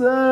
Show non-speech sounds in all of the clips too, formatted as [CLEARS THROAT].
Anderson.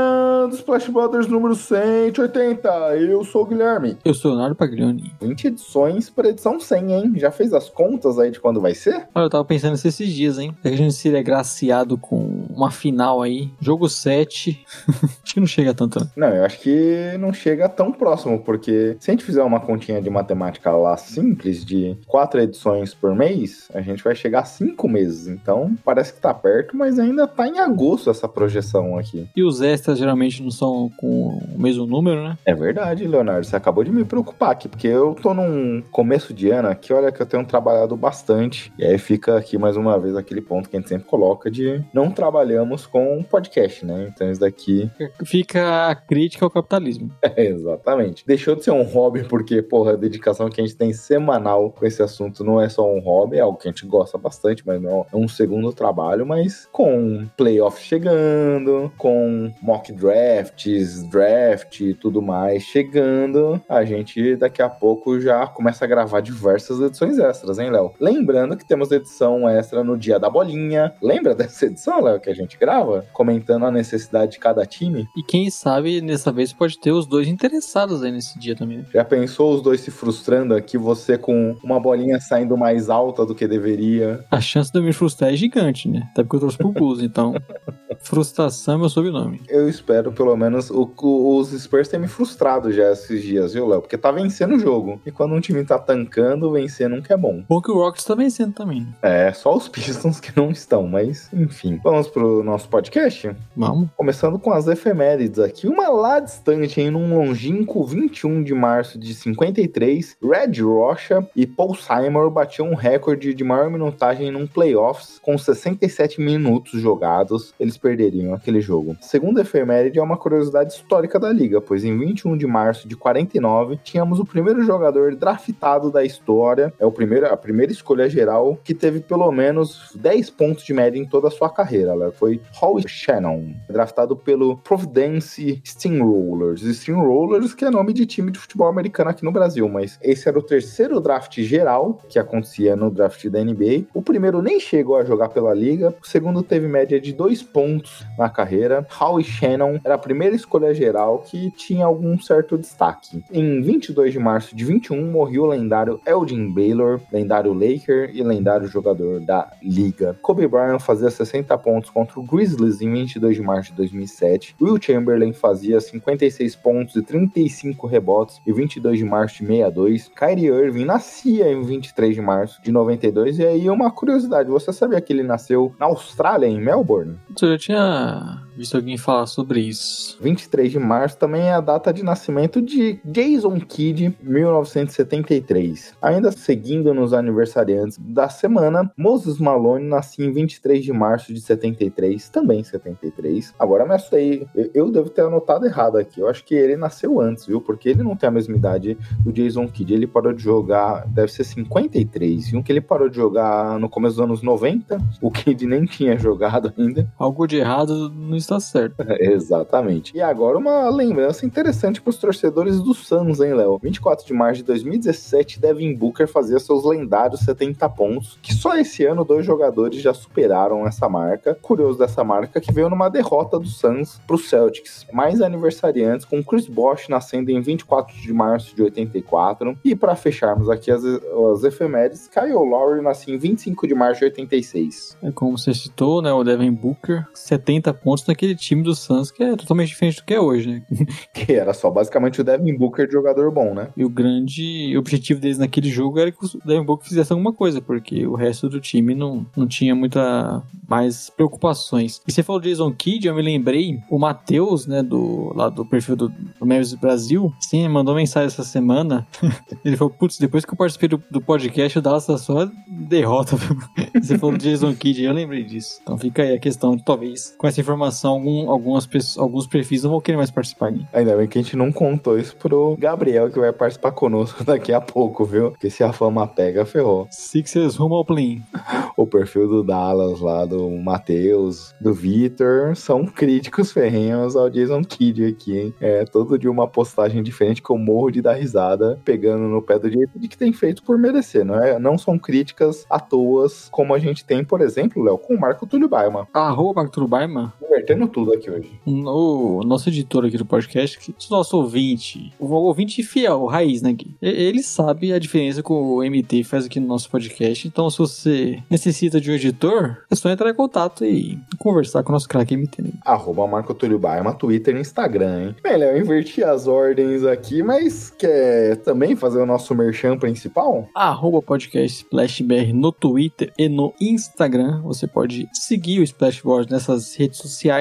Começando Splash Brothers número 180. Eu sou o Guilherme. Eu sou o Leonardo Paglioni. 20 edições para edição 100, hein? Já fez as contas aí de quando vai ser? Olha, eu tava pensando nisso esses dias, hein? Se a gente seria agraciado com uma final aí, jogo 7, [LAUGHS] acho que não chega tanto. né? Não, eu acho que não chega tão próximo, porque se a gente fizer uma continha de matemática lá simples, de quatro edições por mês, a gente vai chegar a cinco meses. Então, parece que tá perto, mas ainda tá em agosto essa projeção aqui. E os extras geralmente não são com o mesmo número, né? É verdade, Leonardo. Você acabou de me preocupar aqui, porque eu tô num começo de ano aqui, olha que eu tenho trabalhado bastante. E aí fica aqui mais uma vez aquele ponto que a gente sempre coloca de não trabalhamos com podcast, né? Então isso daqui Fica a crítica ao capitalismo. [LAUGHS] É, exatamente. Deixou de ser um hobby, porque, porra, a dedicação que a gente tem semanal com esse assunto não é só um hobby, é algo que a gente gosta bastante, mas não é um segundo trabalho, mas com playoffs chegando, com mock drafts, draft e tudo mais chegando, a gente daqui a pouco já começa a gravar diversas edições extras, hein, Léo? Lembrando que temos edição extra no dia da bolinha. Lembra dessa edição, Léo, que a gente grava? Comentando a necessidade de cada time. E quem sabe dessa vez pode ter os dois interessados aí nesse dia também. né? Já pensou os dois se frustrando aqui, você com uma bolinha saindo mais alta do que deveria? A chance de eu me frustrar é gigante, né? Até porque eu trouxe pro Bulls, então. [LAUGHS] Frustração é meu sobrenome. Eu espero, pelo menos, o, o- os Spurs terem me frustrado já esses dias, viu, Léo? Porque tá vencendo o jogo. E quando um time tá tancando, vencer nunca é bom. Bom que o Rockets tá vencendo também. É, só os Pistons que não estão, mas enfim. Vamos pro nosso podcast? Vamos. Começando com as efemérides aqui. Uma lá distante, em num longínquo 21 de março de 53, Red Rocha e Paul Simon batiam um recorde de maior minutagem num playoffs com 67 minutos jogados. Eles perderiam aquele jogo. Segunda efeméride é uma curiosidade histórica da liga, pois em 21 de março de 49 tínhamos o primeiro jogador draftado da história, é o primeiro, a primeira escolha geral que teve pelo menos 10 pontos de média em toda a sua carreira. Ela foi Howie Shannon, draftado pelo Providence Steamrollers. Steamrollers, que é nome de time de futebol americano aqui no Brasil, mas esse era o terceiro draft geral que acontecia no draft da NBA. O primeiro nem chegou a jogar pela liga, o segundo teve média de dois pontos na carreira. Howie Shannon era a primeira escolha geral que tinha algum certo destaque. Em 22 de março de 21 morreu o lendário Elgin Baylor, lendário Laker e lendário jogador da liga. Kobe Bryant fazia 60 pontos contra o Grizzlies em 22 de março de 2007. Will Chamberlain fazia 56 pontos e 35 rebotes em 22 de março de 62. Kyrie Irving nascia em 23 de março de 92. E aí uma curiosidade, você sabia que ele nasceu na Austrália, em Melbourne? Já tinha visto alguém falar sobre isso. 23 de março também é a data de nascimento de Jason Kidd, 1973. Ainda seguindo nos aniversariantes da semana, Moses Malone nascia em 23 de março de 73, também 73. Agora me assustei, eu- devo ter anotado errado aqui. Eu acho que ele nasceu antes, viu? Porque ele não tem a mesma idade do Jason Kidd. Ele parou de jogar, deve ser 53, viu? Que ele parou de jogar no começo dos anos 90. O Kidd nem tinha jogado ainda. Algo de errado não está certo. [LAUGHS] Exatamente. E agora uma lembrança interessante para os torcedores do Suns, hein, Léo? 24 de março de 2017, Devin Booker fazia seus lendários 70 pontos, que só esse ano dois jogadores já superaram essa marca. Curioso dessa marca que veio numa derrota do Suns para os Celtics. Mais aniversariantes com Chris Bosh nascendo em 24 de março de 84. E para fecharmos aqui as, as efemérides, Kyle Lowry nasceu em 25 de março de 86. É como você citou, né? O Devin Booker, 70 pontos naquele time do Suns, que é totalmente diferente do que é hoje, né? [LAUGHS] Que era só basicamente o Devin Booker de jogador bom, né? E o grande objetivo deles naquele jogo era que o Devin Booker fizesse alguma coisa, porque o resto do time não, não tinha muita mais preocupações. E você falou do Jason Kidd, eu me lembrei, o Matheus, né, do, lá do perfil do, do Mavis Brasil, sim, mandou mensagem essa semana. [LAUGHS] Ele falou, putz, depois que eu participei do, do podcast, o Dallas tá só derrota. [LAUGHS] você falou do Jason Kidd, eu lembrei disso. Então fica aí a questão, talvez, com essa informação algum, algumas pessoas, alguns perfis não vão querer mais participar. Né? Ainda bem que a gente não contou isso pro Gabriel, que vai participar conosco [LAUGHS] daqui a pouco, viu? Porque se a fama pega, ferrou. Sixers rumo ao play. [LAUGHS] O perfil do Dallas lá, do Matheus, do Vitor, são críticos ferrenhos ao Jason Kidd aqui, hein? É todo dia uma postagem diferente que eu morro de dar risada, pegando no pé do Jason de que tem feito por merecer, não é? Não são críticas à toa, como a gente tem, por exemplo, Léo, com o Marco Túlio Baima. Arroba Marco Túlio Baima? Invertendo tudo aqui hoje. O nosso editor aqui do podcast, que o nosso ouvinte, o ouvinte fiel, o raiz, né? Ele sabe a diferença que o MT faz aqui no nosso podcast, então se você necessita de um editor, é só entrar em contato e conversar com o nosso craque MT. Né? Arroba Marco Túlio Baima, Twitter e Instagram, hein? Bem, Léo, eu inverti as ordens aqui, mas quer também fazer o nosso merchan principal? Arroba podcast SplashBR no Twitter e no Instagram. Você pode seguir o Splashboard nessas redes sociais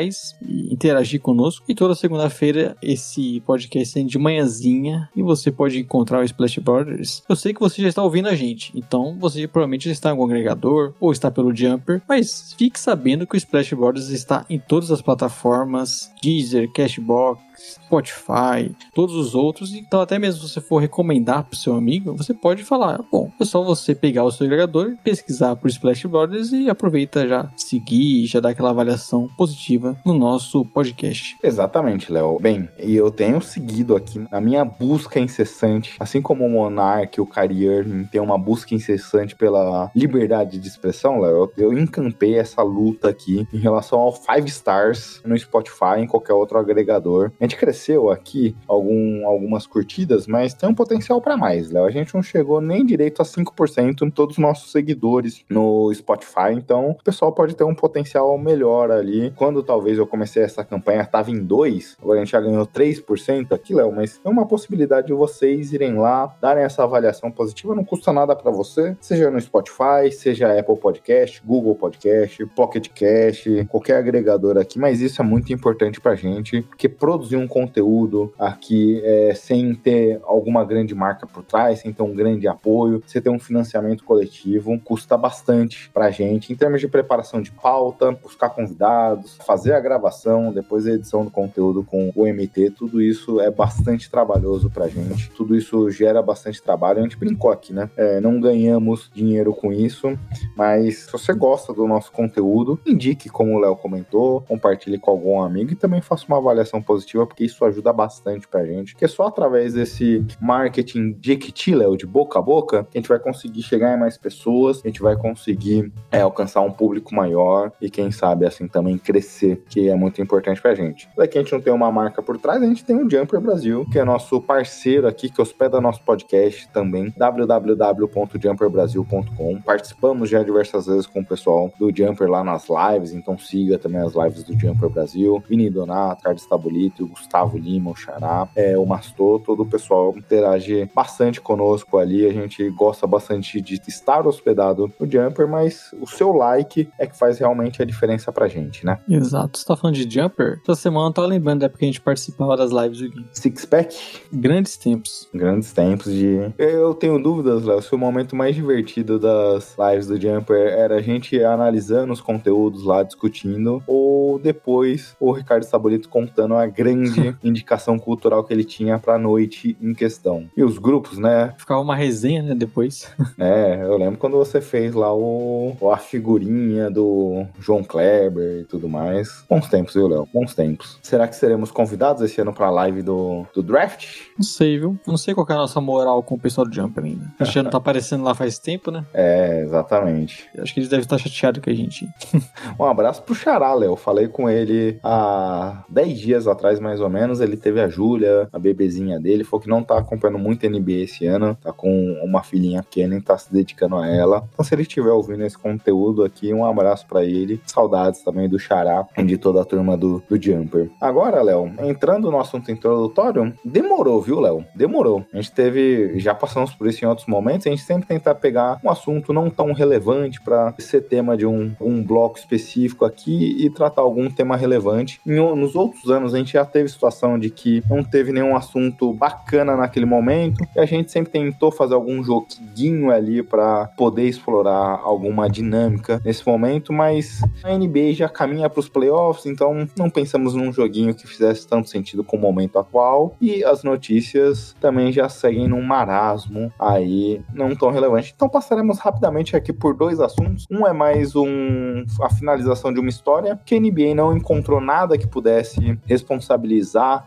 e interagir conosco. E toda segunda-feira esse podcast tem de manhãzinha e você pode encontrar o Splashboarders. Eu sei que você já está ouvindo a gente, então você provavelmente já está em algum agregador ou está pelo Jumper, mas fique sabendo que o Splashboarders está em todas as plataformas, Deezer, Cashbox, Spotify, todos os outros. Então, até mesmo se você for recomendar para seu amigo, você pode falar: bom, é só você pegar o seu agregador, pesquisar por Splash Brothers e aproveita já seguir, já dar aquela avaliação positiva no nosso podcast. Exatamente, Léo. Bem, e eu tenho seguido aqui na minha busca incessante, assim como o Monark, o Carrier tem uma busca incessante pela liberdade de expressão, Léo. Eu, encampei essa luta aqui em relação ao Five Stars no Spotify, em qualquer outro agregador. A gente cresceu aqui algum, algumas curtidas, mas tem um potencial para mais, Léo. A gente não chegou nem direito a 5% em todos os nossos seguidores no Spotify, então o pessoal pode ter um potencial melhor ali. Quando talvez eu comecei essa campanha, tava em 2, agora a gente já ganhou 3% aqui, Léo, mas é uma possibilidade de vocês irem lá, darem essa avaliação positiva, não custa nada para você, seja no Spotify, seja Apple Podcast, Google Podcast, Pocket Cast, qualquer agregador aqui, mas isso é muito importante pra gente, porque produzir um conteúdo aqui é, sem ter alguma grande marca por trás, sem ter um grande apoio, você ter um financiamento coletivo, custa bastante pra gente em termos de preparação de pauta, buscar convidados, fazer a gravação, depois a edição do conteúdo com o MT, tudo isso é bastante trabalhoso pra gente, tudo isso gera bastante trabalho. A gente brincou aqui, né? É, não ganhamos dinheiro com isso, mas se você gosta do nosso conteúdo, indique, como o Léo comentou, compartilhe com algum amigo e também faça uma avaliação positiva porque isso ajuda bastante pra gente. Que é só através desse marketing de Equity, Léo, de boca a boca, que a gente vai conseguir chegar em mais pessoas, a gente vai conseguir é, alcançar um público maior e quem sabe assim também crescer, que é muito importante pra gente. Daqui a gente não tem uma marca por trás, a gente tem o Jumper Brasil, que é nosso parceiro aqui, que hospeda nosso podcast também, www.jumperbrasil.com. Participamos já diversas vezes com o pessoal do Jumper lá nas lives, então siga também as lives do Jumper Brasil. Vini Donato, Carlos Tabolito, Gustavo Lima, o Xará, é, o Mastor, todo o pessoal interage bastante conosco ali. A gente gosta bastante de estar hospedado no Jumper, mas o seu like é que faz realmente a diferença pra gente, né? Exato. Você tá falando de Jumper? Essa semana eu tava lembrando da época que a gente participava das lives do Gui. Six Pack? Grandes tempos. Grandes tempos de. Eu tenho dúvidas, Léo, se o momento mais divertido das lives do Jumper era a gente analisando os conteúdos lá, discutindo, ou depois o Ricardo Sabolito contando a grande indicação cultural que ele tinha pra noite em questão. E os grupos, né? Ficava uma resenha, né, depois. [LAUGHS] É, eu lembro quando você fez lá o, a figurinha do João Kleber e tudo mais. Bons tempos, viu, Léo? Bons tempos. Será que seremos convidados esse ano pra live do, do draft? Não sei, viu? Não sei qual é a nossa moral com o pessoal do Jumper ainda. A gente não tá [LAUGHS] aparecendo lá faz tempo, né? É, exatamente. Acho que eles devem estar chateados com a gente. [LAUGHS] um abraço pro Xará, Léo. Falei com ele há 10 dias atrás, mais ou menos. Ele teve a Júlia, a bebezinha dele. Falou que não tá acompanhando muito NBA esse ano. Tá com uma filhinha pequena e tá se dedicando a ela. Então, se ele estiver ouvindo esse conteúdo aqui, um abraço para ele. Saudades também do Xará e de toda a turma do, do Jumper. Agora, Léo, entrando no assunto introdutório, demorou, viu, Léo? Demorou. A gente teve, já passamos por isso em outros momentos, a gente sempre tenta pegar um assunto não tão relevante para ser tema de um, um bloco específico aqui e tratar algum tema relevante. Em, nos outros anos, a gente já teve situação de que não teve nenhum assunto bacana naquele momento e a gente sempre tentou fazer algum joguinho ali para poder explorar alguma dinâmica nesse momento, mas a NBA já caminha para os playoffs playoffs, então não pensamos num joguinho que fizesse tanto sentido com o momento atual. E as notícias também já seguem num marasmo aí, não tão relevante. Então passaremos rapidamente aqui por dois assuntos. Um é mais um a finalização de uma história, que a NBA não encontrou nada que pudesse responsabilizar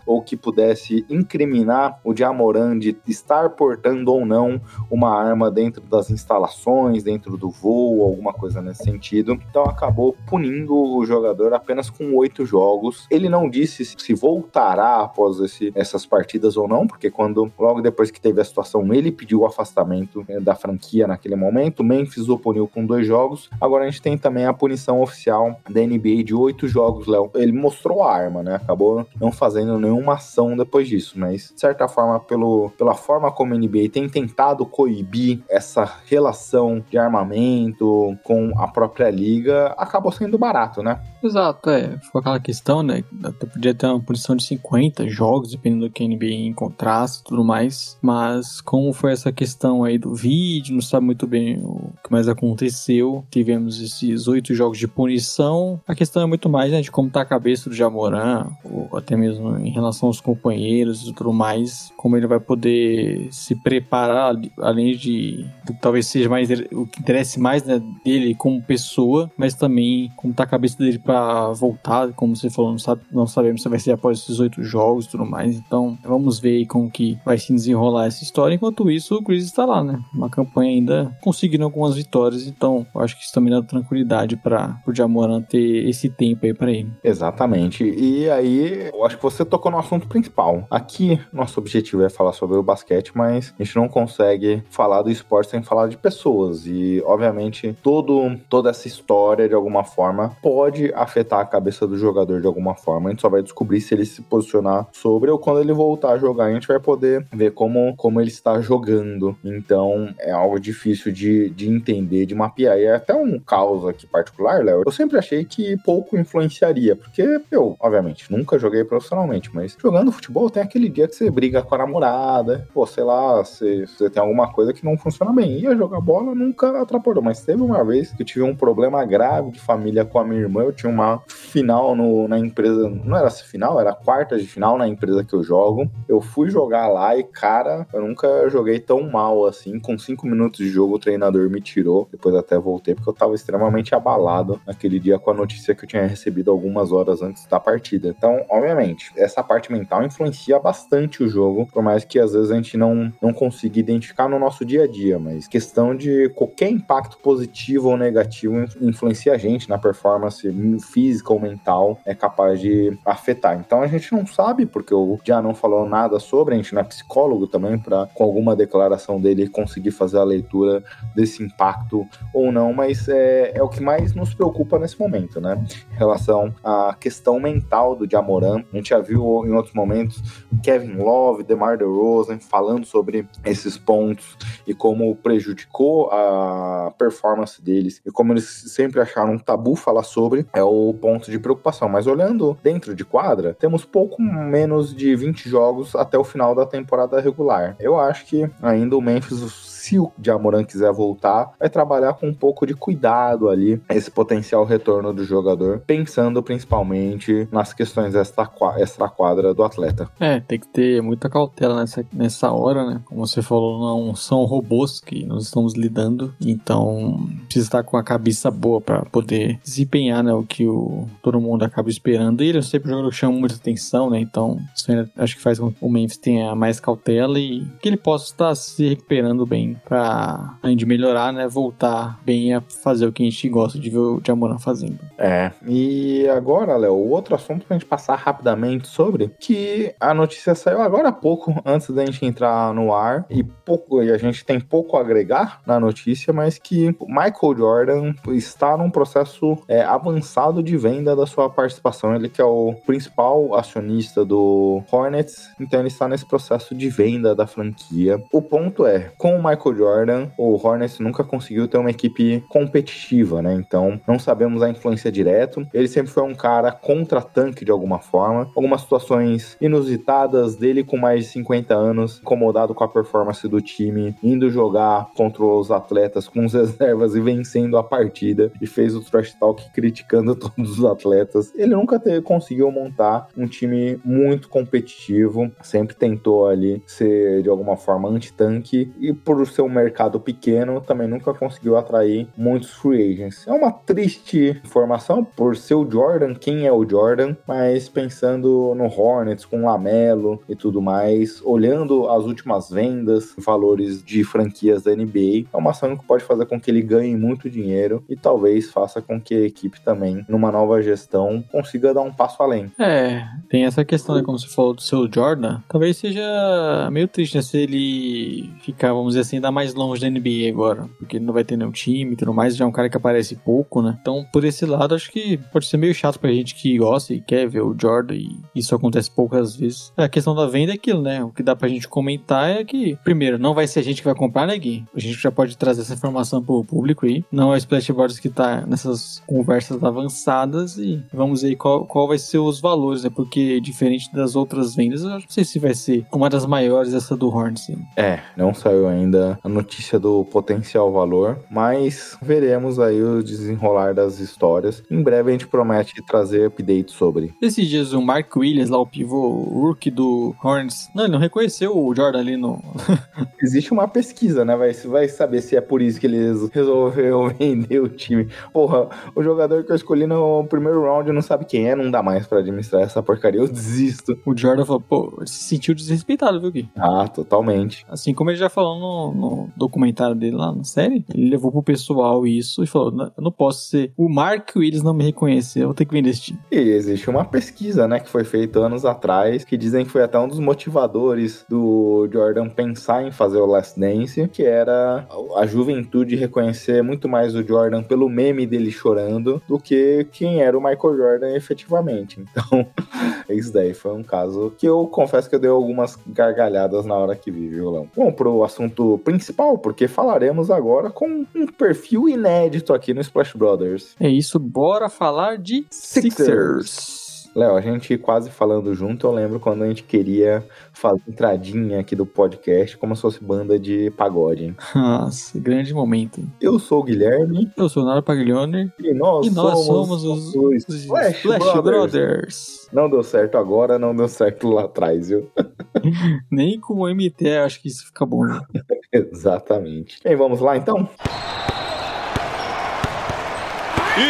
ou que pudesse incriminar o Jamoran de estar portando ou não uma arma dentro das instalações, dentro do voo, alguma coisa nesse sentido. Então acabou punindo o jogador apenas com oito jogos. Ele não disse se voltará após esse, essas partidas ou não, porque quando logo depois que teve a situação ele pediu o afastamento eh, da franquia naquele momento. Memphis o puniu com dois jogos. Agora a gente tem também a punição oficial da NBA de oito jogos, Léo. Ele mostrou a arma, né? Acabou não fazendo nenhuma ação depois disso, mas de certa forma, pelo, pela forma como a NBA tem tentado coibir essa relação de armamento com a própria liga, acabou sendo barato, né? Exato, é. Foi aquela questão, né? Até podia ter uma punição de 50 jogos, dependendo do que a NBA encontrasse e tudo mais. Mas como foi essa questão aí do vídeo, não sabe muito bem o que mais aconteceu. Tivemos esses oito jogos de punição. A questão é muito mais né, de como tá a cabeça do Jamoran, ou até mesmo em relação aos companheiros e tudo mais. Como ele vai poder se preparar, além de talvez seja mais o que interesse mais né, dele como pessoa, mas também como tá a cabeça dele para para voltar, como você falou, não, sabe, não sabemos se vai ser após esses oito jogos e tudo mais. Então, vamos ver aí como que vai se desenrolar essa história. Enquanto isso, o Chris está lá, né? Uma campanha ainda conseguindo algumas vitórias. Então, eu acho que isso também dá tranquilidade para o Jamoran ter esse tempo aí para ele. Exatamente. E aí, eu acho que você tocou no assunto principal. Aqui, nosso objetivo é falar sobre o basquete, mas a gente não consegue falar do esporte sem falar de pessoas. E, obviamente, todo, toda essa história, de alguma forma, pode afetar a cabeça do jogador de alguma forma. A gente só vai descobrir se ele se posicionar sobre ou quando ele voltar a jogar, a gente vai poder ver como, como ele está jogando. Então é algo difícil de, de entender, de mapear. E é até um caos aqui particular, Léo. Eu sempre achei que pouco influenciaria, porque eu, obviamente, nunca joguei profissionalmente, mas jogando futebol tem aquele dia que você briga com a namorada, pô, sei lá, você, você tem alguma coisa que não funciona bem. Ia jogar bola nunca atrapalhou, mas teve uma vez que eu tive um problema grave de família com a minha irmã, eu tinha uma final no, na empresa, não era final, era quarta de final na empresa que eu jogo. Eu fui jogar lá e, cara, eu nunca joguei tão mal assim. Com cinco minutos de jogo, o treinador me tirou. Depois até voltei, porque eu tava extremamente abalado naquele dia com a notícia que eu tinha recebido algumas horas antes da partida. Então, obviamente, essa parte mental influencia bastante o jogo, por mais que às vezes a gente não, não consiga identificar no nosso dia a dia, mas questão de qualquer impacto positivo ou negativo influencia a gente na performance física ou mental é capaz de afetar. Então a gente não sabe, porque o já não falou nada sobre, a gente não é psicólogo também, para com alguma declaração dele conseguir fazer a leitura desse impacto ou não, mas é, é o que mais nos preocupa nesse momento, né? Em relação à questão mental do Jamoran, a gente já viu em outros momentos Kevin Love, DeMar DeRozan falando sobre esses pontos e como prejudicou a performance deles e como eles sempre acharam um tabu falar sobre, é o ponto de preocupação. Mas olhando dentro de quadra, temos pouco menos de 20 jogos até o final da temporada regular. Eu acho que ainda o Memphis se o Jamoran quiser voltar, vai trabalhar com um pouco de cuidado ali, esse potencial retorno do jogador, pensando principalmente nas questões extra-quadra do atleta. É, tem que ter muita cautela nessa, nessa hora, né? Como você falou, não são robôs que nós estamos lidando, então precisa estar com a cabeça boa para poder desempenhar né, o que o, todo mundo acaba esperando. E ele é sempre um jogador que chama muita atenção, né? Então, isso acho que faz com que o Memphis tenha mais cautela e que ele possa estar se recuperando bem pra, além de melhorar, né, voltar bem a fazer o que a gente gosta de ver o Jamoran fazendo. É, e agora, Léo, outro assunto pra gente passar rapidamente sobre, que a notícia saiu agora há pouco, [LAUGHS] antes da gente entrar no ar, e pouco, e a gente tem pouco a agregar na notícia, mas que Michael Jordan está num processo é, avançado de venda da sua participação, ele que é o principal acionista do Hornets, então ele está nesse processo de venda da franquia. O ponto é, com o Michael Michael Jordan, o Hornets nunca conseguiu ter uma equipe competitiva, né? Então, não sabemos a influência direto. Ele sempre foi um cara contra-tanque de alguma forma. Algumas situações inusitadas dele com mais de 50 anos, incomodado com a performance do time, indo jogar contra os atletas com os [LAUGHS] reservas e vencendo a partida. E fez o trash talk criticando [LAUGHS] todos os atletas, ele nunca te, conseguiu montar um time muito competitivo, sempre tentou ali ser de alguma forma anti-tanque e por ser um mercado pequeno, também nunca conseguiu atrair muitos free agents. É uma triste informação por ser o Jordan, quem é o Jordan, mas pensando no Hornets com Lamelo e tudo mais, olhando as últimas vendas, valores de franquias da NBA, é uma ação que pode fazer com que ele ganhe muito dinheiro e talvez faça com que a equipe também, numa nova gestão, consiga dar um passo além. É, tem essa questão, né, como você falou do seu Jordan, talvez seja meio triste, né, se ele ficar, vamos dizer assim, ainda mais longe da NBA agora, porque ele não vai ter nenhum time e tudo mais, já é um cara que aparece pouco, né? Então, por esse lado, acho que pode ser meio chato pra gente que gosta e quer ver o Jordan e isso acontece poucas vezes. É, a questão da venda é aquilo, né? O que dá pra gente comentar é que, primeiro, não vai ser a gente que vai comprar, né, Gui? A gente já pode trazer essa informação pro público aí. Não é o Splashboards que tá nessas conversas avançadas e vamos ver qual, qual vai ser os valores, né? Porque, diferente das outras vendas, eu não sei se vai ser uma das maiores essa do Hornets. É, não saiu ainda a notícia do potencial valor, mas veremos aí o desenrolar das histórias. Em breve a gente promete trazer updates sobre. Esses dias o Mark Williams, lá o pivô rookie do Hornets, não, ele não reconheceu o Jordan ali no... [LAUGHS] Existe uma pesquisa, né? Vai, vai saber se é por isso que eles resolveram [LAUGHS] vender o time. Porra, o jogador que eu escolhi no primeiro round não sabe quem é, não dá mais pra administrar essa porcaria, eu desisto. O Jordan falou, pô, se sentiu desrespeitado, viu, Gui? Ah, totalmente. Assim como ele já falou no, no documentário dele lá na série, ele levou pro pessoal isso e falou: eu não posso ser. O Mark Willis não me reconhecer, eu vou ter que vender esse time. E existe uma pesquisa, né, que foi feita anos atrás, que dizem que foi até um dos motivadores do Jordan pensar em fazer o Last Dance, que era a juventude reconhecer muito mais o Jordan pelo meme dele chorando do que quem era o Michael Jordan efetivamente. Então, [LAUGHS] isso daí foi um caso que eu confesso que eu dei algumas gargalhadas na hora que vi, viu, Lão? Bom, pro assunto principal, porque falaremos agora com um perfil inédito aqui no Splash Brothers. É isso, bora falar de Sixers. Sixers. Léo, a gente quase falando junto, eu lembro quando a gente queria fazer entradinha aqui do podcast como se fosse banda de pagode. hein? Nossa, grande momento. Eu sou o Guilherme Eu sou o Nara Paglione e nós, e nós somos, somos, os, os os Splash, Splash Brothers. Brothers. Não deu certo agora, não deu certo lá atrás, viu? [LAUGHS] Nem com o MT acho que isso fica bom. né? [LAUGHS] Exatamente. Bem, vamos lá então?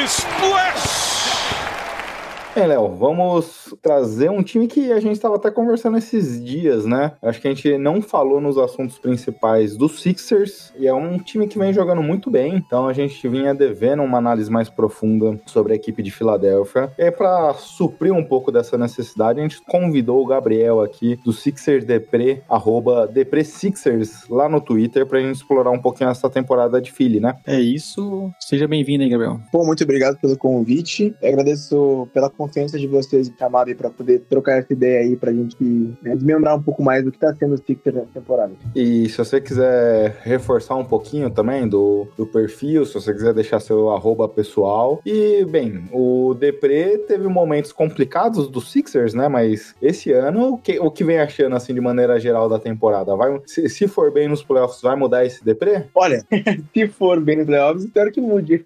Splash! Bem, Léo, vamos trazer um time que a gente estava até conversando esses dias, né? Acho que a gente não falou nos assuntos principais do Sixers, e é um time que vem jogando muito bem, então a gente vinha devendo uma análise mais profunda sobre a equipe de Filadélfia. E para suprir um pouco dessa necessidade, a gente convidou o Gabriel aqui do Sixers Depre, arroba Depre Sixers, lá no Twitter, pra gente explorar um pouquinho essa temporada de Philly, né? É isso. Seja bem-vindo aí, Gabriel. Pô, muito obrigado pelo convite. Eu agradeço pela confiança de vocês em chamar aí pra poder trocar essa ideia aí pra gente né, desmembrar um pouco mais do que tá sendo o Sixers nessa temporada. E se você quiser reforçar um pouquinho também do, do perfil, se você quiser deixar seu arroba pessoal. E, bem, o Depre teve momentos complicados do Sixers, né? Mas esse ano, o que, o que vem achando, assim, de maneira geral da temporada? Vai, se, se for bem nos playoffs, vai mudar esse Depre? Olha, [LAUGHS] se for bem nos playoffs, espero que mude.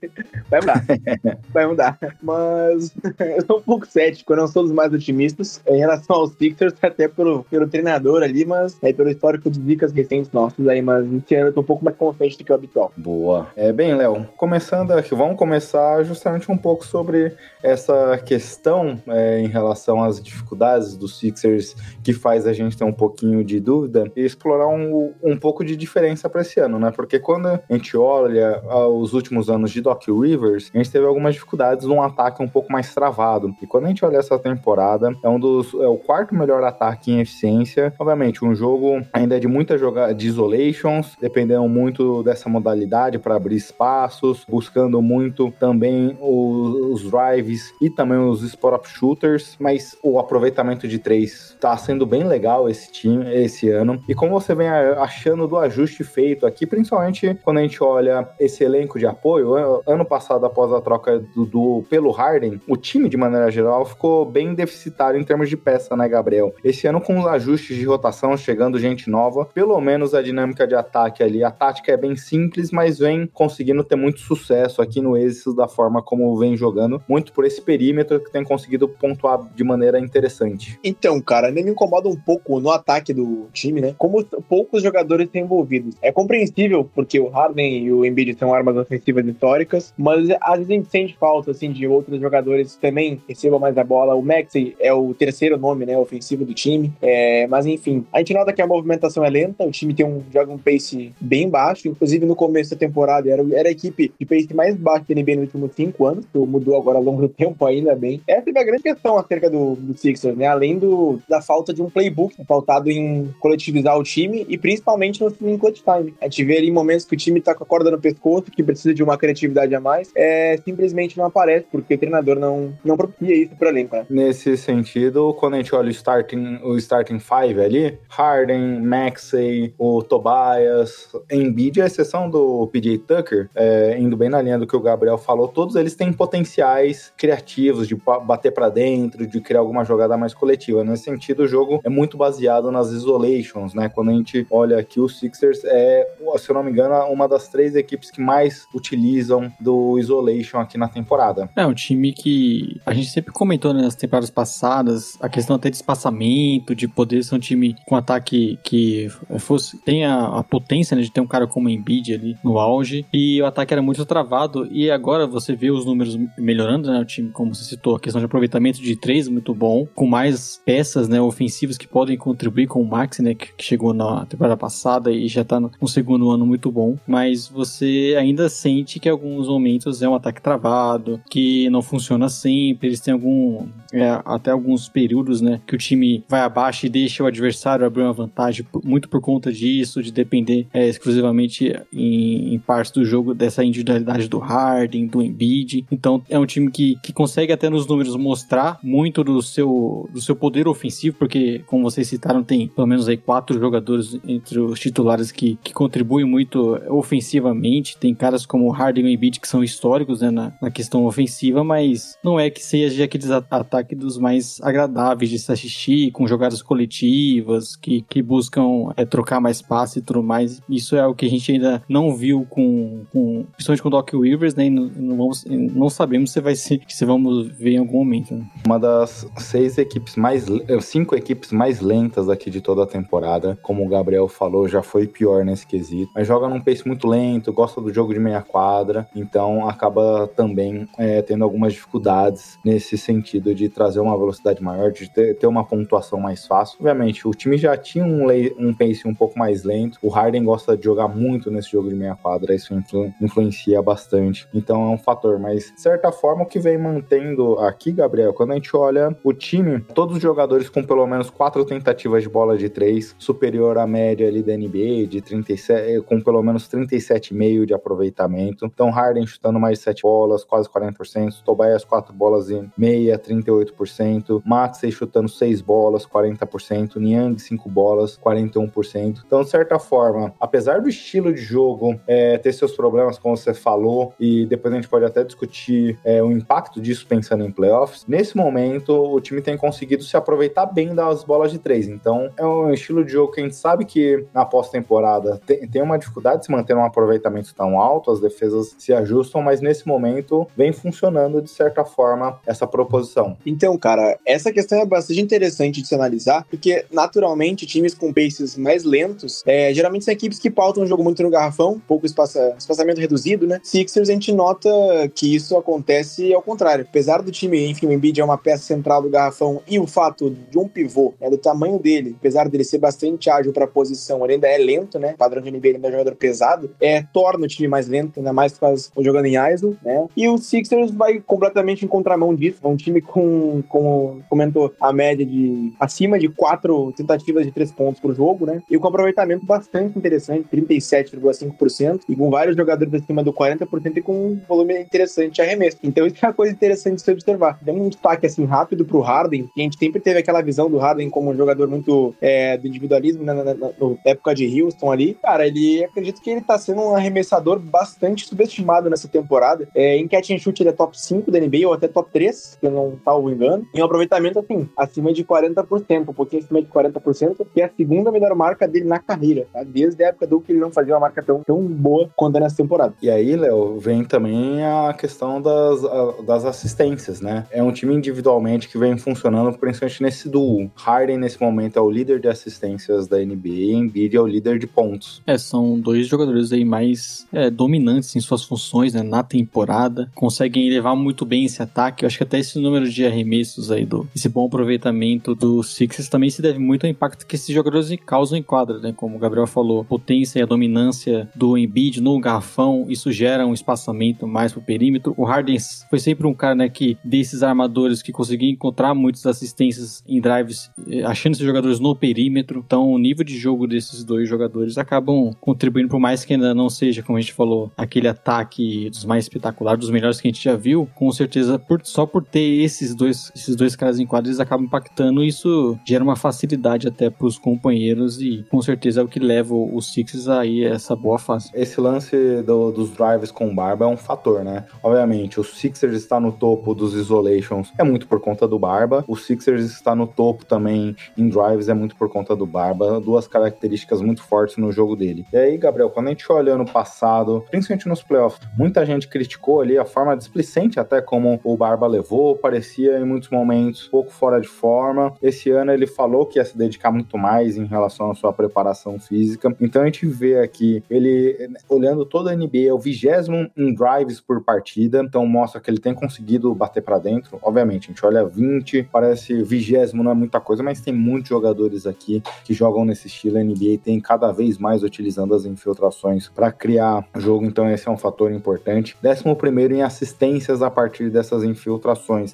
Vai mudar. [LAUGHS] Vai mudar. Mas [LAUGHS] eu pouco cético, eu não sou dos mais otimistas em relação aos Sixers, [LAUGHS] até pelo, pelo treinador ali, mas é pelo histórico de dicas recentes nossos aí, mas esse ano eu tô um pouco mais confiante do que o habitual. Boa. É bem, Léo, começando aqui, vamos começar justamente um pouco sobre essa questão é, em relação às dificuldades dos Sixers que faz a gente ter um pouquinho de dúvida e explorar um, um pouco de diferença para esse ano, né? Porque quando a gente olha ah, os últimos anos de Doc Rivers, a gente teve algumas dificuldades num ataque um pouco mais travado. E quando a gente olha essa temporada, é um dos é o quarto melhor ataque em eficiência. Obviamente, um jogo ainda é de muita jogada de isolations, dependendo muito dessa modalidade para abrir espaços, buscando muito também os, os drives e também os spot-up shooters, mas o aproveitamento de três tá sendo bem legal esse time esse ano. E como você vem achando do ajuste feito aqui, principalmente quando a gente olha esse elenco de apoio, ano- ano passado após a troca do, do- pelo Harden, o time de maneira maneira geral, ficou bem deficitário em termos de peça, né, Gabriel? Esse ano, com os ajustes de rotação, chegando gente nova, pelo menos a dinâmica de ataque ali, a tática é bem simples, mas vem conseguindo ter muito sucesso aqui no Êxito da forma como vem jogando, muito por esse perímetro que tem conseguido pontuar de maneira interessante. Então, cara, ainda me incomoda um pouco no ataque do time, né? Como poucos jogadores estão envolvidos. É compreensível, porque o Harden e o Embiid são armas ofensivas históricas, mas às vezes a gente sente falta, assim, de outros jogadores também recebam mais a bola. O Maxey é o terceiro nome, né, ofensivo do time. É, mas, enfim, a gente nota que a movimentação é lenta, o time tem um, joga um pace bem baixo, inclusive no começo da temporada era, era a equipe de pace mais baixo da NBA nos últimos cinco anos, que mudou agora ao longo do tempo ainda bem. Essa é a grande questão acerca do, do Sixers, né, além do, da falta de um playbook, faltado em coletivizar o time e principalmente no, no clutch time. A gente vê ali momentos que o time tá com a corda no pescoço, que precisa de uma criatividade a mais, é, simplesmente não aparece, porque o treinador não, não propicia isso para. Né? Nesse sentido, quando a gente olha o starting, o starting five ali, Harden, Maxey, o Tobias, Embiid, a exceção do PJ Tucker, é, indo bem na linha do que o Gabriel falou, todos eles têm potenciais criativos de bater para dentro, de criar alguma jogada mais coletiva. Nesse sentido, o jogo é muito baseado nas isolations, né? Quando a gente olha aqui, o Sixers é, se eu não me engano, uma das três equipes que mais utilizam do isolation aqui na temporada. É um time que a gente sempre comentou né, nas temporadas passadas, a questão até de espaçamento, de poder ser um time com ataque que fosse tenha a potência né, de ter um cara como Embiid ali no auge, e o ataque era muito travado, e agora você vê os números melhorando, né, o time, como você citou, a questão de aproveitamento de três muito bom, com mais peças, né, ofensivas que podem contribuir com o Max, né, que, chegou na temporada passada e já tá no segundo ano muito bom, mas você ainda sente que em alguns momentos é um ataque travado, que não funciona sempre, eles têm algum, é, até alguns períodos, né, que o time vai abaixo e deixa o adversário abrir uma vantagem muito por conta disso, de depender é, exclusivamente em, em partes do jogo dessa individualidade do Harden, do Embiid. Então é um time que, que consegue até nos números mostrar muito do seu, do seu poder ofensivo, porque, como vocês citaram, tem pelo menos aí quatro jogadores entre os titulares que, que contribuem muito ofensivamente. Tem caras como Harden e Embiid que são históricos né, na, na questão ofensiva, mas não é que seja aqueles ataques mais agradáveis de se assistir, com jogadas coletivas, que, que buscam é, trocar mais passe e tudo mais. Isso é o que a gente ainda não viu com, com principalmente com o Doc Rivers, né? Não, não, vamos, não sabemos se vai ser, se vamos ver em algum momento. Né? Uma das seis equipes mais, cinco equipes mais lentas aqui de toda a temporada, como o Gabriel falou, já foi pior nesse quesito. Mas joga num pace muito lento, gosta do jogo de meia quadra, então acaba também é, tendo algumas dificuldades nesse sentido de trazer uma velocidade maior, de ter, ter uma pontuação mais fácil. Obviamente, o time já tinha um, um pace um pouco mais lento. O Harden gosta de jogar muito nesse jogo de meia quadra, isso influ, influencia bastante. Então é um fator, mas de certa forma o que vem mantendo aqui, Gabriel, quando a gente olha o time, todos os jogadores com pelo menos quatro tentativas de bola de três, superior à média ali da NBA, de 37, com pelo menos 37,5 de aproveitamento. Então Harden chutando mais de 7 bolas, quase 40%, Tobias 4 bolas e meia, 38%, Maxey chutando 6 bolas, 40%, Niang 5 bolas, 41%. Então, de certa forma, apesar do estilo de jogo é, ter seus problemas, como você falou, e depois a gente pode até discutir é, o impacto disso pensando em playoffs, nesse momento o time tem conseguido se aproveitar bem das bolas de três. Então, é um estilo de jogo que a gente sabe que na pós-temporada tem, tem uma dificuldade de se manter um aproveitamento tão alto, as defesas se ajustam, mas nesse momento vem funcionando de certa forma essa proposição. Então, cara, essa questão é bastante interessante de se analisar, porque naturalmente times com paces mais lentos é, geralmente são equipes que pautam o jogo muito no garrafão, pouco espaça, espaçamento reduzido, né? Sixers a gente nota que isso acontece ao contrário. Apesar do time, enfim, o Embiid é uma peça central do garrafão e o fato de um pivô, né, do tamanho dele, apesar dele ser bastante ágil para a posição, ele ainda é lento, né? O padrão de NBA ainda é jogador pesado, é, torna o time mais lento, ainda mais com jogando em ISO, né? E o Sixers vai completamente em contramão disso. É um time com, como comentou, a média de acima de quatro tentativas de três pontos por jogo, né? E com aproveitamento bastante interessante, 37,5%, e com vários jogadores acima do 40% e com um volume interessante de arremesso. Então isso é uma coisa interessante de se observar. Deu um destaque assim rápido pro Harden, que a gente sempre teve aquela visão do Harden como um jogador muito é, do individualismo né, na, na, na, época de Houston ali. Cara, ele acredito que ele tá sendo um arremessador bastante subestimado nessa temporada. É, em catch and shoot ele é top 5 da NBA ou até top 3, 3, se eu não salvo engano, e um aproveitamento, assim, acima de 40%, um pouquinho acima de 40%, que é a segunda melhor marca dele na carreira, tá? Desde a época do que ele não fazia uma marca tão, tão boa quanto nessa temporada. E aí, Léo, vem também a questão das, das assistências, né? É um time individualmente que vem funcionando principalmente nesse duo. Harden, nesse momento, é o líder de assistências da NBA e Embiid é o líder de pontos. É, são dois jogadores aí mais é, dominantes em suas funções né, na temporada, conseguem levar muito bem esse ataque. Eu acho que até esse número de arremessos aí, do, esse bom aproveitamento do Sixers também se deve muito ao impacto que esses jogadores causam em quadra, né? Como o Gabriel falou, potência e a dominância do Embiid no garrafão, isso gera um espaçamento mais pro perímetro. O Harden foi sempre um cara, né, que desses armadores que conseguia encontrar muitas assistências em drives, eh, achando esses jogadores no perímetro. Então, o nível de jogo desses dois jogadores acabam contribuindo por mais que ainda não seja, como a gente falou, aquele ataque dos mais espetaculares, dos melhores que a gente já viu. Com certeza, por, só por ter esses dois, esses dois caras em quadra, eles acabam impactando. E isso gera uma facilidade até para os companheiros e com certeza é o que leva os Sixers aí a essa boa fase. Esse lance do, dos drives com barba é um fator, né? Obviamente, o Sixers está no topo dos isolations, é muito por conta do barba. O Sixers está no topo também em drives, é muito por conta do barba. Duas características muito fortes no jogo dele. E aí, Gabriel, quando a gente olha no passado, principalmente nos playoffs, muita gente criticou ali a forma displicente até como o Barba levou, parecia em muitos momentos pouco fora de forma. Esse ano ele falou que ia se dedicar muito mais em relação à sua preparação física. Então a gente vê aqui ele olhando toda a NBA, é o vigésimo em drives por partida, então mostra que ele tem conseguido bater para dentro. Obviamente, a gente olha 20, parece vigésimo, não é muita coisa, mas tem muitos jogadores aqui que jogam nesse estilo. NBA tem cada vez mais utilizando as infiltrações para criar jogo, então esse é um fator importante. Décimo primeiro em assistências a partir dessas infiltrações.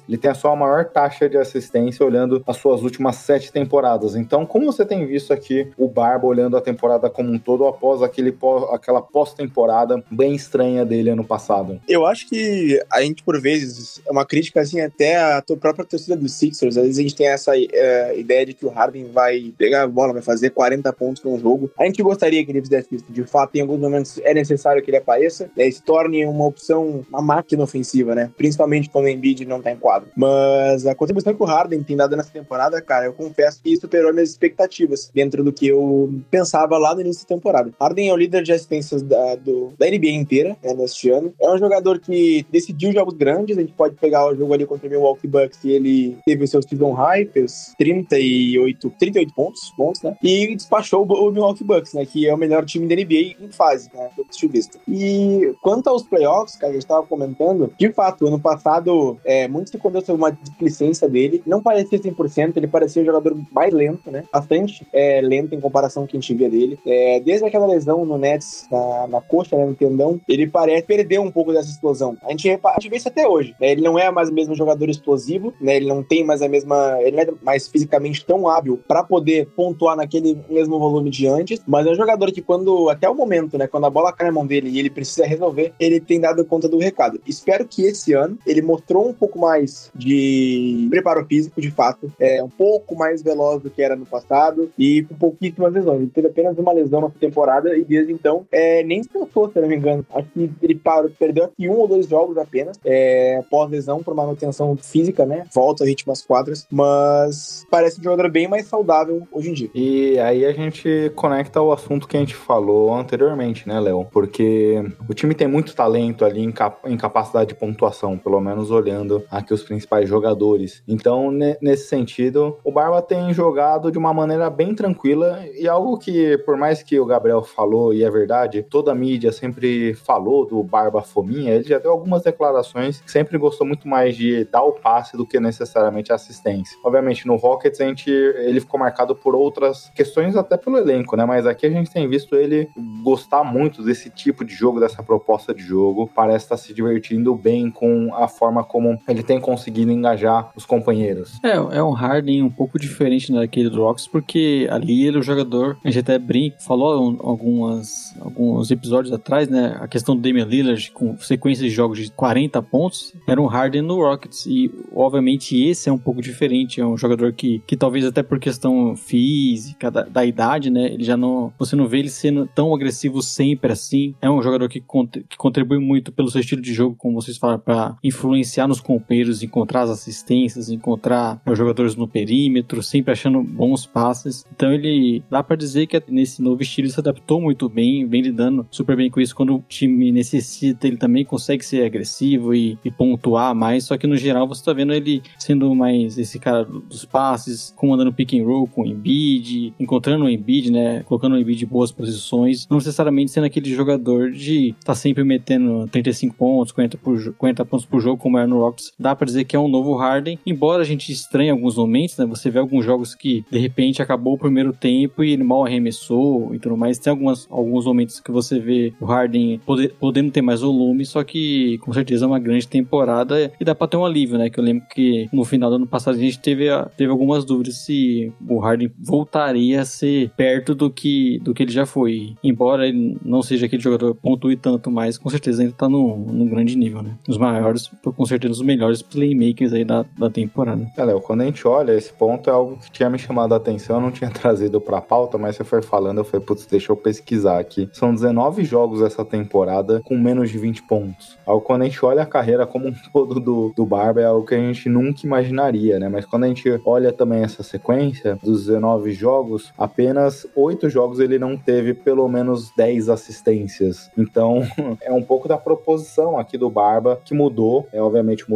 Ele tem a sua maior taxa de assistência olhando as suas últimas sete temporadas. Então, como você tem visto aqui o Barba olhando a temporada como um todo após aquele aquela pós-temporada bem estranha dele ano passado? Eu acho que a gente, por vezes, é uma crítica assim até a tua própria torcida dos Sixers. Às vezes a gente tem essa é, ideia de que o Harden vai pegar a bola, vai fazer 40 pontos no jogo. A gente gostaria que ele fizesse isso. De fato, em alguns momentos é necessário que ele apareça, né, se torne uma opção, uma máquina ofensiva, né? Principalmente quando o Embiid não tá em quadro. Mas a contribuição que o Harden tem dado nessa temporada, cara, eu confesso que superou minhas expectativas dentro do que eu pensava lá no início da temporada. Harden é o líder de assistências da, do, da NBA inteira né, neste ano. É um jogador que decidiu jogos grandes. A gente pode pegar o jogo ali contra o Milwaukee Bucks e ele teve o seu season high, fez 38, 38 pontos, pontos, né? E despachou o Milwaukee Bucks, né? Que é o melhor time da NBA em fase, né? Do vista. E quanto aos playoffs, que a gente estava comentando, de fato, ano passado, é, muito se contou sobre uma displicência dele. Não parecia 100%, ele parecia um jogador mais lento, né? Bastante é, lento em comparação com o que a gente via dele. É, desde aquela lesão no Nets, na, na coxa, né, no tendão, ele parece perder um pouco dessa explosão. A gente, a gente vê isso até hoje. Né? Ele não é mais o mesmo jogador explosivo, né? Ele não tem mais a mesma. Ele não é mais fisicamente tão hábil para poder pontuar naquele mesmo volume de antes, mas é um jogador que, quando, até o momento, né, quando a bola cai na mão dele e ele precisa resolver, ele tem dado conta do recado. Espero que esse ano ele mostrou um pouco mais de preparo físico, de fato, é um pouco mais veloz do que era no passado e com pouquíssimas lesões. Ele teve apenas uma lesão na temporada e desde então é, nem se pensou, se não me engano. Acho que ele parou, perdeu aqui um ou dois jogos apenas, é, pós-lesão, por manutenção física, né? Volta ao ritmo às quadras, mas parece um jogador bem mais saudável hoje em dia. E aí a gente conecta o assunto que a gente falou anteriormente, né, Léo? Porque o time tem muito talento ali em, cap em capacidade de pontuação, pelo menos olhando aqui os principais jogadores. Então, nesse sentido, o Barba tem jogado de uma maneira bem tranquila e algo que, por mais que o Gabriel falou, e é verdade, toda a mídia sempre falou do Barba Fominha, ele já deu algumas declarações que sempre gostou muito mais de dar o passe do que necessariamente a assistência. Obviamente, no Rockets, a gente, ele ficou marcado por outras questões, até pelo elenco, né? Mas aqui a gente tem visto ele gostar muito desse tipo de jogo, dessa proposta de jogo. Parece estar se divertindo bem com a forma como ele tem conseguido engajar os companheiros. É, é um Harden um pouco diferente daquele do Rocks, porque ali ele o jogador, a gente até brinca, falou algumas, alguns episódios atrás, né? A questão do Damian Lillard com sequência de jogos de 40 pontos, era um Harden no Rockets. E, obviamente, esse é um pouco diferente. É um jogador que, que talvez até por questão física, da, da idade, né? Ele já não. Você não vê ele sendo tão agressivo sempre assim. É um jogador que, que contribui muito pelo seu estilo de jogo, como vocês falaram, para influenciar nos companheiros, encontrar as assistências, encontrar os jogadores no perímetro, sempre achando bons passes. Então ele dá para dizer que nesse novo estilo se adaptou muito bem, vem lidando super bem com isso. Quando o time necessita, ele também consegue ser agressivo e, e pontuar mais. Só que no geral você tá vendo ele sendo mais esse cara dos passes, comandando pick and roll com o Embiid, encontrando o Embiid, né? Colocando o Embiid em boas posições. Não necessariamente sendo aquele jogador de tá sempre metendo 35 pontos, 40, por, 40 pontos por jogo, como era no Dá para dizer que é um novo Harden, embora a gente estranhe alguns momentos, né? Você vê alguns jogos que de repente acabou o primeiro tempo e ele mal arremessou e tudo mais. Tem algumas, alguns momentos que você vê o Harden poder, podendo ter mais volume, só que com certeza é uma grande temporada e dá pra ter um alívio, né? Que eu lembro que no final do ano passado a gente teve, teve algumas dúvidas se o Harden voltaria a ser perto do que, do que ele já foi. Embora ele não seja aquele jogador pontue tanto mais, com certeza ainda tá num, num grande nível, né? Os maiores, com certeza os melhores playmakers aí da, da temporada. É, Léo, quando a gente olha, esse ponto é algo que tinha me chamado a atenção, eu não tinha [LAUGHS] trazido pra pauta, mas você foi falando, eu falei, putz, deixa eu pesquisar aqui. São 19 jogos essa temporada com menos de 20 pontos. Algo quando a gente olha a carreira como um [LAUGHS] todo do, do Barba, é algo que a gente nunca imaginaria, né? Mas quando a gente olha também essa sequência dos 19 jogos, apenas 8 jogos ele não teve pelo menos 10 assistências. Então, [LAUGHS] é um pouco da proposição aqui do Barba que mudou, é, obviamente mudou.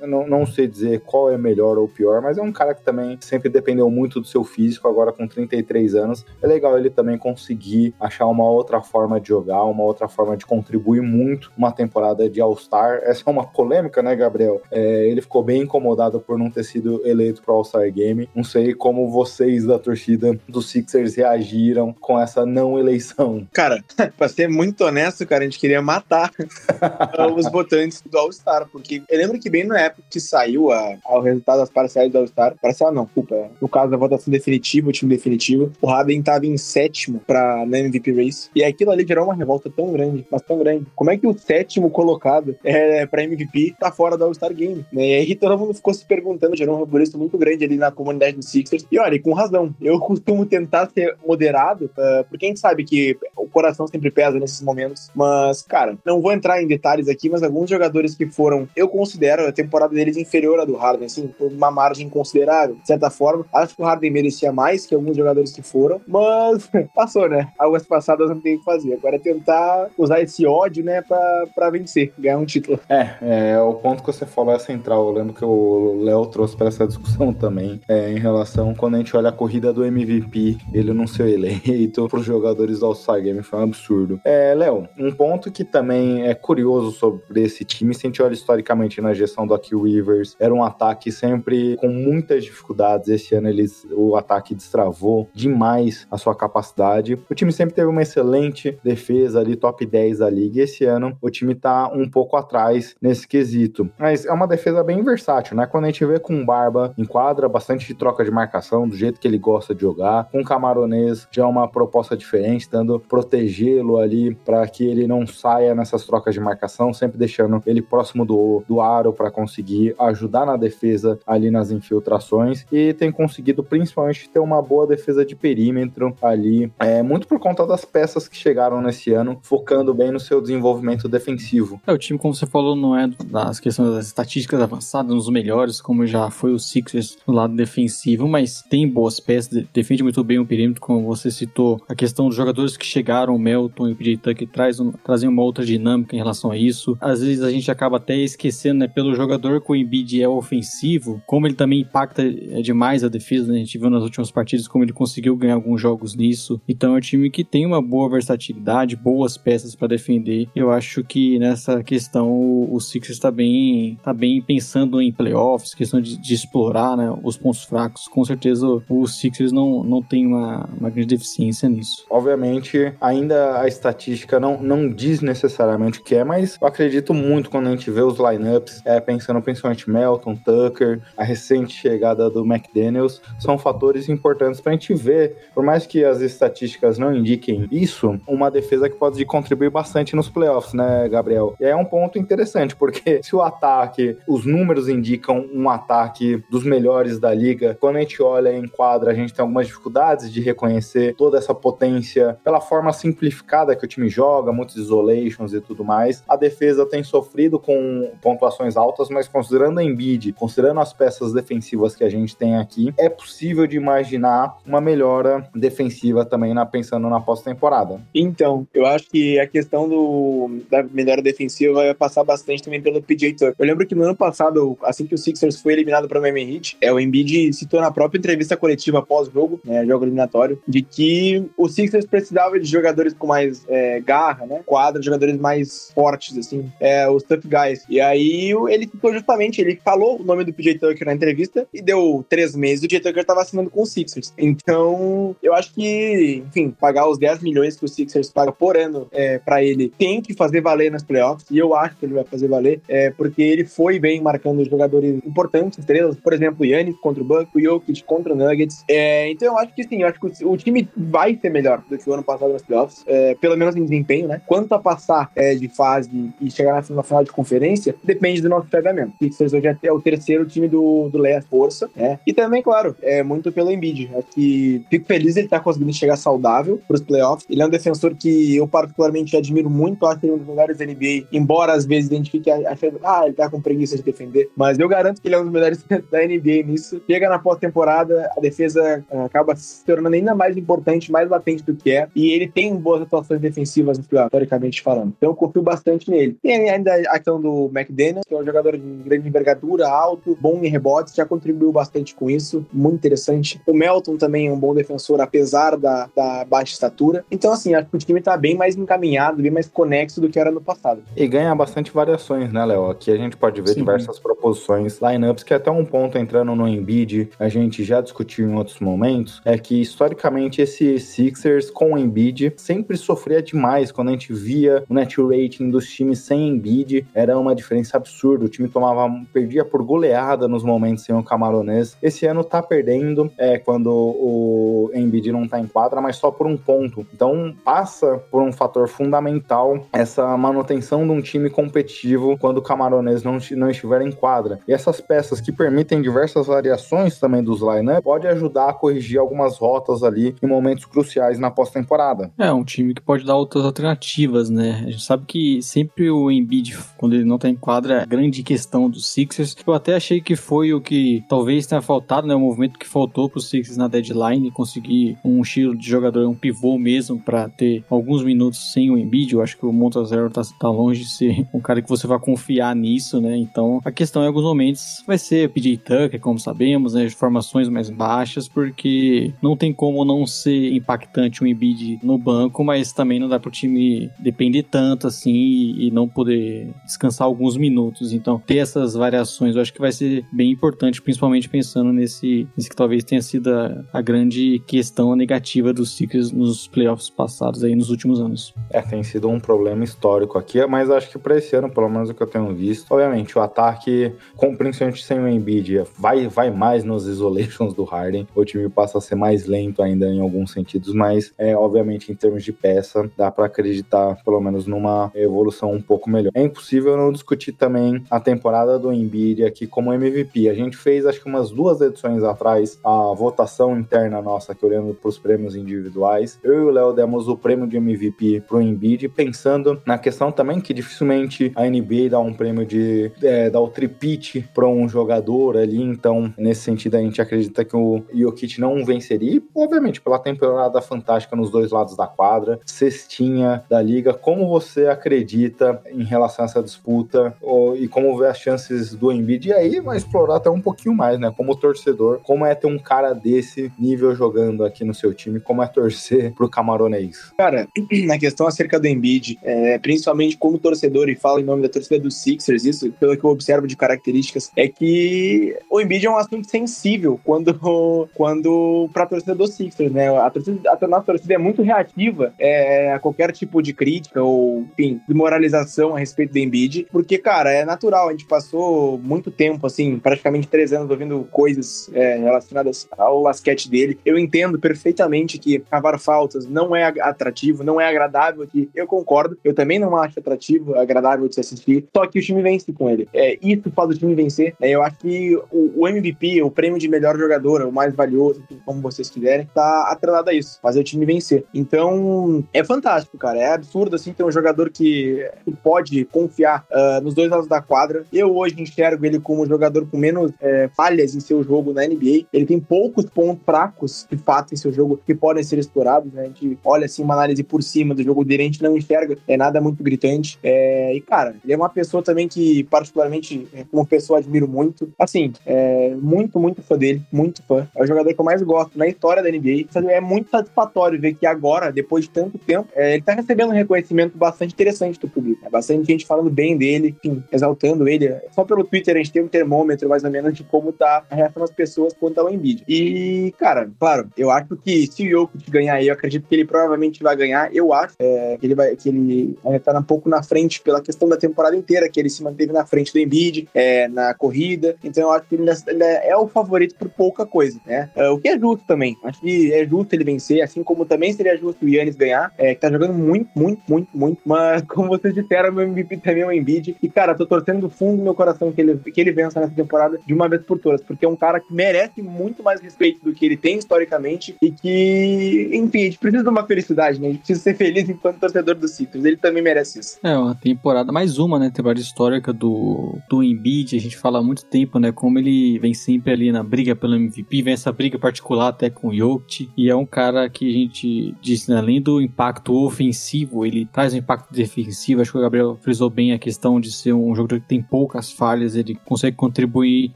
Eu não, não sei dizer qual é melhor ou pior, mas é um cara que também sempre dependeu muito do seu físico, agora com 33 anos. É legal ele também conseguir achar uma outra forma de jogar, uma outra forma de contribuir muito uma temporada de All-Star. Essa é uma polêmica, né, Gabriel? É, ele ficou bem incomodado por não ter sido eleito para All-Star Game. Não sei como vocês da torcida dos Sixers reagiram com essa não eleição. Cara, [LAUGHS] pra ser muito honesto, cara, a gente queria matar [LAUGHS] os votantes do All-Star, porque eu lembro que bem na época que saiu a, a, o resultado das parciais do All-Star, parcial não, culpa, no caso da votação definitiva, o time definitivo, o Harden tava em sétimo pra, na MVP Race, e aquilo ali gerou uma revolta tão grande, mas tão grande. Como é que o sétimo colocado é, pra MVP tá fora do All-Star Game? Né? E aí todo mundo ficou se perguntando, gerou um rebuliço muito grande ali na comunidade dos Sixers, e olha, com razão, eu costumo tentar ser moderado, uh, porque a gente sabe que o coração sempre pesa nesses momentos, mas, cara, não vou entrar em detalhes aqui, mas alguns jogadores que foram, eu considero a temporada deles inferior à do Harden, assim, por uma margem considerável, de certa forma. Acho que o Harden merecia mais que alguns jogadores que foram, mas [LAUGHS] passou, né? Águas passadas não tem o que fazer. Agora é tentar usar esse ódio, né, pra, pra vencer, ganhar um título. É, é, o ponto que você falou é central. Eu lembro que o Léo trouxe para essa discussão também, é, em relação quando a gente olha a corrida do MVP, ele não ser eleito pros jogadores do All-Star Game, foi um absurdo. É, Léo, um ponto que também é curioso sobre esse time, se a gente olha historicamente na gestão do Aki Rivers, era um ataque sempre com muitas dificuldades. Esse ano eles, o ataque destravou demais a sua capacidade. O time sempre teve uma excelente defesa ali, top 10 da liga. E esse ano o time tá um pouco atrás nesse quesito. Mas é uma defesa bem versátil, né? Quando a gente vê com o Barba em quadra, bastante de troca de marcação, do jeito que ele gosta de jogar. Com o Camaronês já é uma proposta diferente, dando protegê-lo ali para que ele não saia nessas trocas de marcação, sempre deixando ele próximo do, do aro para conseguir ajudar na defesa ali nas infiltrações e tem conseguido principalmente ter uma boa defesa de perímetro ali, é, muito por conta das peças que chegaram nesse ano, focando bem no seu desenvolvimento defensivo. É, o time, como você falou, não é das questões das estatísticas avançadas, nos melhores, como já foi o Sixers no lado defensivo, mas tem boas peças, defende muito bem o perímetro, como você citou, a questão dos jogadores que chegaram, o Melton e o PJ Tucker traz trazem uma outra dinâmica em relação a isso. Às vezes a gente acaba até esquecendo, né, pelo jogador que o Embiid é ofensivo, como ele também impacta é, demais a defesa, né? A gente viu nas últimas partidas como ele conseguiu ganhar alguns jogos nisso. Então é um time que tem uma boa versatilidade, boas peças para defender. Eu acho que nessa questão o, o Sixers está bem, tá bem pensando em playoffs, questão de, de, explorar né, os pontos fracos. Com certeza o Sixers não, não tem uma, uma grande deficiência nisso. Obviamente, ainda a estatística não, não diz necessariamente o que é, mas eu acredito muito quando a gente vê os lineups, é, pensando principalmente Melton, Tucker, a recente chegada do McDaniels, são fatores importantes para a gente ver, por mais que as estatísticas não indiquem isso, uma defesa que pode contribuir bastante nos playoffs, né, Gabriel? E é um ponto interessante, porque se o ataque, os números indicam um ataque dos melhores da liga, quando a gente olha em quadra, a gente tem algumas dificuldades de reconhecer toda essa potência pela forma simplificada que o time joga, muitos isolations e tudo mais. A defesa tem sofrido com pontuações altas, mas considerando a Embiid, considerando as peças defensivas que a gente tem aqui, é possível de imaginar uma melhora defensiva também na, pensando na pós-temporada. Então, eu acho que a questão do, da melhora defensiva vai passar bastante também pelo PJ Tucker. Eu lembro que no ano passado, assim que o Sixers foi eliminado para o Miami Heat, é, o Embiid citou na própria entrevista coletiva pós-jogo, né, jogo eliminatório, de que o Sixers precisava de jogadores com mais é, garra, né, quadra, jogadores mais fortes, assim, é, os tough guys. E aí ele citou justamente, ele falou o nome do PJ Tucker na entrevista e deu três meses o PJ Tucker estava assinando com o Sixers. Então, eu acho que, enfim, pagar os 10 milhões que o Sixers paga por ano é, para ele tem que fazer valer nas playoffs, e eu acho que ele vai fazer valer, é, porque ele foi bem marcando jogadores importantes, estrelas, por exemplo, Yannis contra o Buck, o Jokic contra o Nuggets. É, então eu acho que sim, eu acho que o, o, time vai ser melhor do que o ano passado nas playoffs, é, pelo menos em desempenho, né? Quanto a passar é, de fase e chegar na final de conferência, depende do nosso chaveamento. Hoje é o terceiro time do, do Lea Força, né? E também, claro, é muito pelo Embiid. Acho que fico feliz ele estar tá conseguindo chegar saudável para os playoffs. Ele é um defensor que eu particularmente admiro muito, acho que ele é um dos melhores da NBA, embora às vezes identifique achando, ah, ele tá com preguiça de defender. Mas eu garanto que ele é um dos melhores [LAUGHS] da NBA nisso. Chega na pós-temporada, a defesa uh, acaba se tornando ainda mais importante, mais latente do que é. E ele tem boas atuações defensivas, historicamente falando. Então eu confio bastante nele. Tem ainda a questão do McDaniel, que é um jogador de grande envergadura, alto, bom em rebotes, já contribuiu bastante com isso. Muito interessante. O Melton também é um bom defensor, apesar da, da baixa estatura. Então, assim, acho que o time tá bem mais encaminhado, bem mais conexo do que era no passado. E ganha bastante variações, né, Léo? Aqui a gente pode ver Sim. diversas proposições, lineups, que até um ponto entrando no Embiid, a gente já discutiu em outros momentos, é que historicamente esse Sixers com o Embiid sempre sofria demais quando a gente via o net rating dos times sem Embiid, era uma diferença absurda, o time tomava, perdia por goleada nos momentos sem o Camaronês. Esse ano tá perdendo é, quando o Embiid não tá em quadra, mas só por um ponto. Então passa por um fator fundamental essa manutenção de um time competitivo quando o Camaronês não, não estiver em quadra. E essas peças que permitem diversas variações também dos lineup pode ajudar a corrigir algumas rotas ali em momentos cruciais na pós-temporada. É, um time que pode dar outras alternativas, né? A gente sabe que sempre o Embiid, quando ele não tá em quadra, é grande questão dos Sixers. Eu até achei que foi o que talvez tenha faltado, né? O movimento que faltou pro Sixers na deadline, conseguir um estilo de jogador, um pivô mesmo, para ter alguns minutos sem o Embiid. Eu acho que o Montazero tá, tá longe de ser um cara que você vai confiar nisso, né? Então a questão em alguns momentos vai ser PJ Tucker, como sabemos, né? Formações mais baixas, porque não tem como não ser impactante um Embiid no banco, mas também não dá pro time depender tanto assim e não poder descansar alguns minutos. Então ter essas variações eu acho que vai ser bem importante, principalmente pensando nesse, nesse que talvez tenha sido a, a grande questão negativa dos Sixers nos playoffs passados aí nos últimos anos. É, tem sido um problema histórico aqui, mas acho que para esse ano, pelo menos o que eu tenho visto, obviamente o ataque, com, principalmente sem o Embiid, vai, vai mais nos isolations do Harden, o time passa a ser mais lento ainda em alguns sentidos, mas é, obviamente em termos de peça, dá para acreditar pelo menos numa evolução um pouco melhor. É impossível não discutir também a temporada do Embiid aqui como MVP. A gente fez acho que umas duas edições atrás a votação interna nossa, que olhando para os prêmios individuais. Eu e o Léo demos o prêmio de MVP pro Embiid, pensando na questão também que dificilmente a NBA dá um prêmio de é, dar o tripite para um jogador ali, então nesse sentido a gente acredita que o Jokic não venceria, obviamente pela temporada fantástica nos dois lados da quadra, cestinha da liga, como você acredita em relação a essa disputa e como vê as chances do Embiid e aí vai explorar até um pouquinho mais, né, como torcedor, como é ter um cara desse nível jogando aqui no seu time, como é torcer pro camaronês? Cara, [CLEARS THROAT] na questão acerca do Embiid, é, principalmente como torcedor e falo em nome da torcida do Sixers, isso pelo que eu observo de características, é que o Embiid é um assunto sensível quando, [LAUGHS] quando pra torcida do Sixers, né? A, torcida, a nossa torcida é muito reativa é, a qualquer tipo de crítica ou, enfim, desmoralização a respeito do Embiid, porque, cara, é natural, a gente passou muito tempo, assim, praticamente três anos ouvindo coisas é, relacionadas ao basquete dele. Eu entendo perfeitamente que cavar faltas não é atrativo, não é agradável, que eu concordo, eu também não acho atrativo, agradável de se assistir, só que o time vence com ele. É, isso faz o time vencer. É, eu acho que o, o, MVP, o prêmio de melhor jogador, o mais valioso, como vocês quiserem, tá atrelado a isso, fazer o time vencer. Então, é fantástico, cara. É absurdo, assim, ter um jogador que, que pode confiar uh, nos dois lados da quadra. Eu hoje enxergo ele como um jogador com menos é, falhas em seu jogo na NBA. Ele tem poucos pontos fracos, de fato, em seu jogo que podem ser explorados, né? A gente olha, assim, uma análise por cima do jogo dele, a gente não enxerga, é nada muito gritante. É, e, cara, ele é uma pessoa também que, particularmente, é, como pessoa, admiro muito. Assim, é, muito, muito fã dele, muito fã. É o jogador que eu mais gosto na história da NBA. É muito satisfatório ver que agora, depois de tanto tempo, é, ele tá recebendo um reconhecimento bastante interessante do público. É bastante gente falando bem dele, enfim, exaltando ele. Só pelo Twitter a gente tem um termômetro, mais ou menos, de como tá a reação das pessoas quanto ao Embiid. E, cara, claro, eu acho que se o Jokic ganhar eu acredito que ele provavelmente vai ganhar. Eu acho é, que ele vai que ele vai tá um pouco na frente pela questão da temporada inteira, que ele se manteve na frente do Embiid é, na corrida. Então eu acho que ele, ele é o favorito por pouca coisa, né? É, o que é justo também. Acho que é justo ele vencer, assim como também seria justo o Yannis ganhar, é, que tá jogando muito, muito, muito, muito. Mas, [LAUGHS] como vocês disseram, meu MVP também é o Embiid. E, cara, tô torcendo do fundo do meu coração que ele, que ele vença nessa temporada de uma vez por todas, porque é um cara que merece muito mais respeito do que ele tem historicamente e que, enfim, a gente precisa de uma felicidade, né? A gente precisa ser feliz enquanto torcedor do Sixers. Ele também merece isso. É, uma temporada, mais uma, né? Temporada histórica do, do Embiid. A gente fala há muito tempo, né? Como ele vem sempre ali na briga pelo MVP, vem essa briga particular até com o Jokic. E é um cara que a gente disse, né? Além do impacto ofensivo, ele traz um impacto defensivo. Acho que o Gabriel frisou bem a questão de ser um jogador que tem poucas falhas. Ele consegue contribuir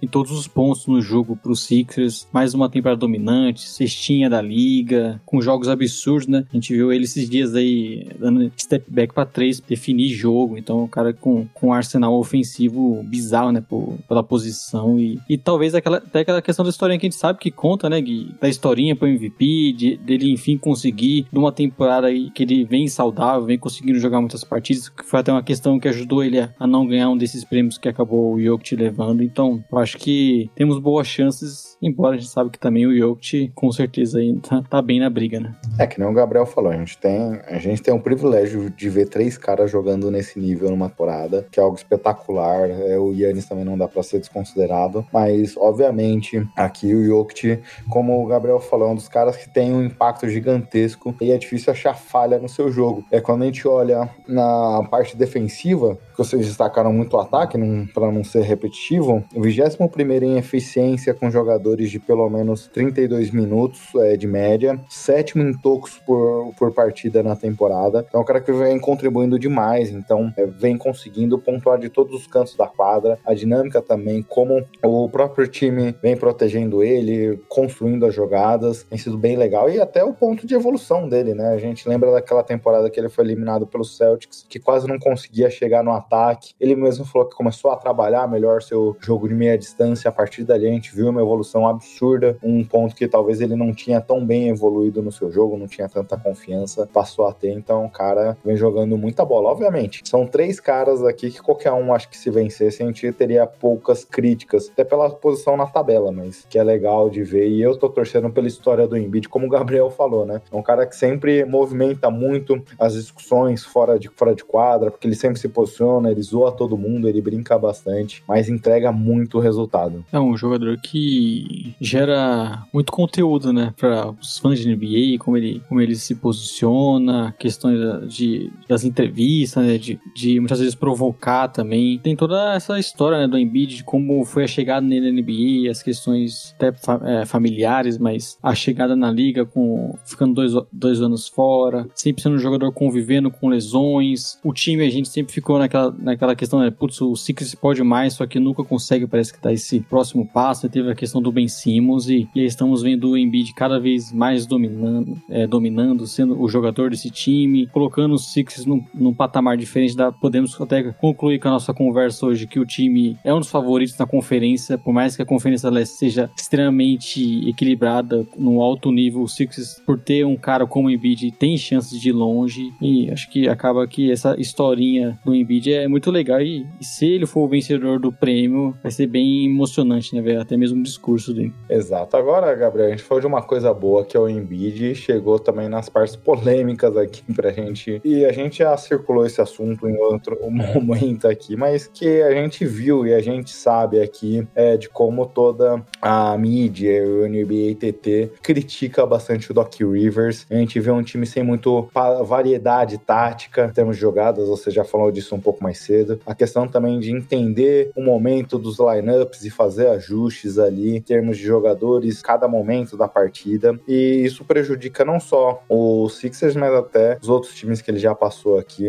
em todos os pontos no jogo para os Sixers. Mais uma temporada dominante, cestinha da liga, com jogos absurdos, né? A gente viu ele esses dias aí dando step back para três, definir jogo. Então, o cara com, com um arsenal ofensivo bizarro, né? Por, pela posição. E, e talvez aquela, até aquela questão da historinha que a gente sabe que conta, né, Gui? Da historinha pro MVP, de, dele enfim conseguir, numa temporada aí que ele vem saudável, vem conseguindo jogar muitas partidas, que foi até uma questão que ajudou ele a, a não ganhar um desses prêmios que acabou o Jokic levando. Então, eu acho que temos boas chances, embora a gente sabe que também o Jokic com certeza aí tá, tá bem na briga, né? É que nem o Gabriel falou, a gente tem, a gente tem um privilégio de ver três caras jogando nesse nível numa temporada, que é algo espetacular. É, o Yannis também não dá para ser desconsiderado, mas obviamente aqui o Jokic, como o Gabriel falou, é um dos caras que tem um impacto gigantesco e é difícil achar falha no seu jogo. É quando a gente olha na parte defensiva, que vocês destacaram muito o ataque, para não ser repetitivo, o 21 em eficiência com jogadores de pelo menos 32 minutos é, de média, sétimo em tocos por, por partida na temporada. Então, é um cara que vem contribuindo demais, então é, vem conseguindo pontuar de todos os cantos da quadra, a dinâmica também, como o próprio time vem protegendo ele, construindo as jogadas, tem sido bem legal e até o ponto de evolução dele, né? A gente lembra daquela temporada que ele foi eliminado pelos Celtics, que quase não conseguia chegar no ataque. Ele mesmo falou que começou a trabalhar melhor seu jogo de meia distância. A partir dali a gente viu uma evolução absurda, um ponto que talvez ele não tinha tão bem evoluído no seu jogo, não tinha tanta confiança, passou a ter. Então, o cara vem jogando muita bola. Obviamente, são três caras aqui que qualquer um acho que se vencesse a gente teria poucas críticas, até pela posição na tabela, mas que é legal de ver. E eu tô torcendo pela história do Embiid, como o Gabriel [LAUGHS] falou, né? É um cara que sempre movimenta muito as discussões fora de, fora de quadra, porque ele sempre se posiciona, ele zoa todo mundo, ele brinca bastante, mas entrega muito resultado. É um jogador que gera muito conteúdo, né, para os fãs de NBA, como ele, como ele se posiciona, questões de, das entrevistas, né, de, de muitas vezes provocar também. Tem toda essa história, né, do Embiid, de como foi a chegada nele na NBA, as questões até é, familiares, mas a chegada na liga com ficando dois, dois anos fora, sempre sendo um jogador convivendo com lesões. O time, a gente sempre ficou naquela, naquela questão, né, putz, o Sixers pode mais, só que nunca consegue, parece que dar esse próximo passo. Teve a questão do Ben Simmons e, e estamos vendo o Embiid cada vez mais dominando, é, dominando, sendo o jogador desse time, colocando os Sixers num, num patamar diferente. Da, podemos até concluir com a nossa conversa hoje que o time é um dos favoritos na conferência, por mais que a Conferência Leste seja extremamente equilibrada, no alto nível, o Sixers, por ter um cara como o Embiid, tem chances de ir longe e acho que acaba que essa historinha do Embiid é muito legal e, e se ele for o vencedor do prêmio, vai ser bem emocionante, né, ver até mesmo o discurso dele. Exato. Agora, Gabriel, a gente falou de uma coisa boa que é o Embiid chegou também nas partes polêmicas aqui pra gente. E a gente já circulou esse assunto em outro [LAUGHS] momento aqui, mas que a gente viu e a gente sabe aqui é, de como toda a mídia, o NBA TT, critica bastante o Doc Rivers. A gente vê um time sem muito variedade tática em termos de jogadas, você já falou disso um pouco mais cedo. A questão também de entender o momento dos lineups e fazer ajustes ali termos de jogadores, cada momento da partida. E isso prejudica não só o Sixers, mas até os outros times que ele já passou aqui.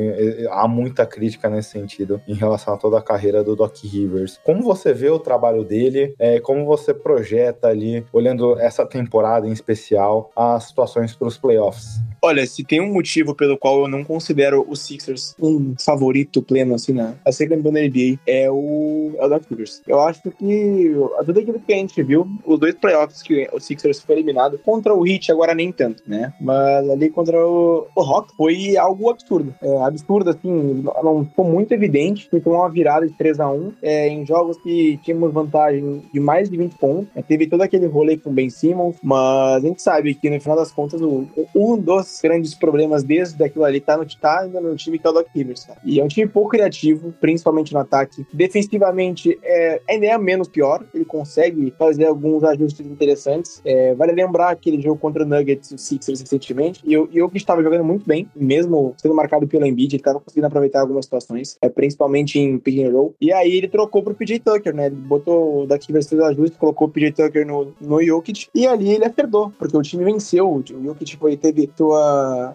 Há muita crítica nesse sentido em relação a toda a carreira do Doc Rivers. Como você vê o trabalho dele? É, como você projeta ali, olhando essa temporada em especial, as situações para os playoffs? Olha, se tem um motivo pelo qual eu não considero o Sixers um favorito pleno, assim, na a ser campeão da NBA, é o, é o Doc Rivers. Eu acho que tudo aquilo que a gente viu, os dois playoffs que o Sixers foi eliminado, contra o Heat agora nem tanto, né? Mas ali contra o, o Rock foi algo absurdo. É, absurdo, assim, não ficou muito evidente. Foi uma virada de 3 a 1 é, em jogos que tínhamos vantagem de mais de 20 pontos. É, teve todo aquele rolê com o Ben Simmons, mas a gente sabe que no final das contas, o, um dos grandes problemas desde aquilo ali tá, no, tá ainda no time que é o Doc Rivers, cara. E é um time pouco criativo, principalmente no ataque. Defensivamente, é, ainda é menos pior. Ele consegue fazer alguns ajustes interessantes. É, vale lembrar aquele jogo contra o Nuggets, o Sixers, recentemente. E o que estava jogando muito bem, mesmo sendo marcado pelo Embiid, ele estava conseguindo aproveitar algumas situações, é, principalmente em pick and roll. E aí ele trocou pro PJ Tucker, né? Ele botou o Doc Rivers fez ajustes, colocou o PJ Tucker no, no Jokic. E ali ele acertou, porque o time venceu. O Jokic foi, teve sua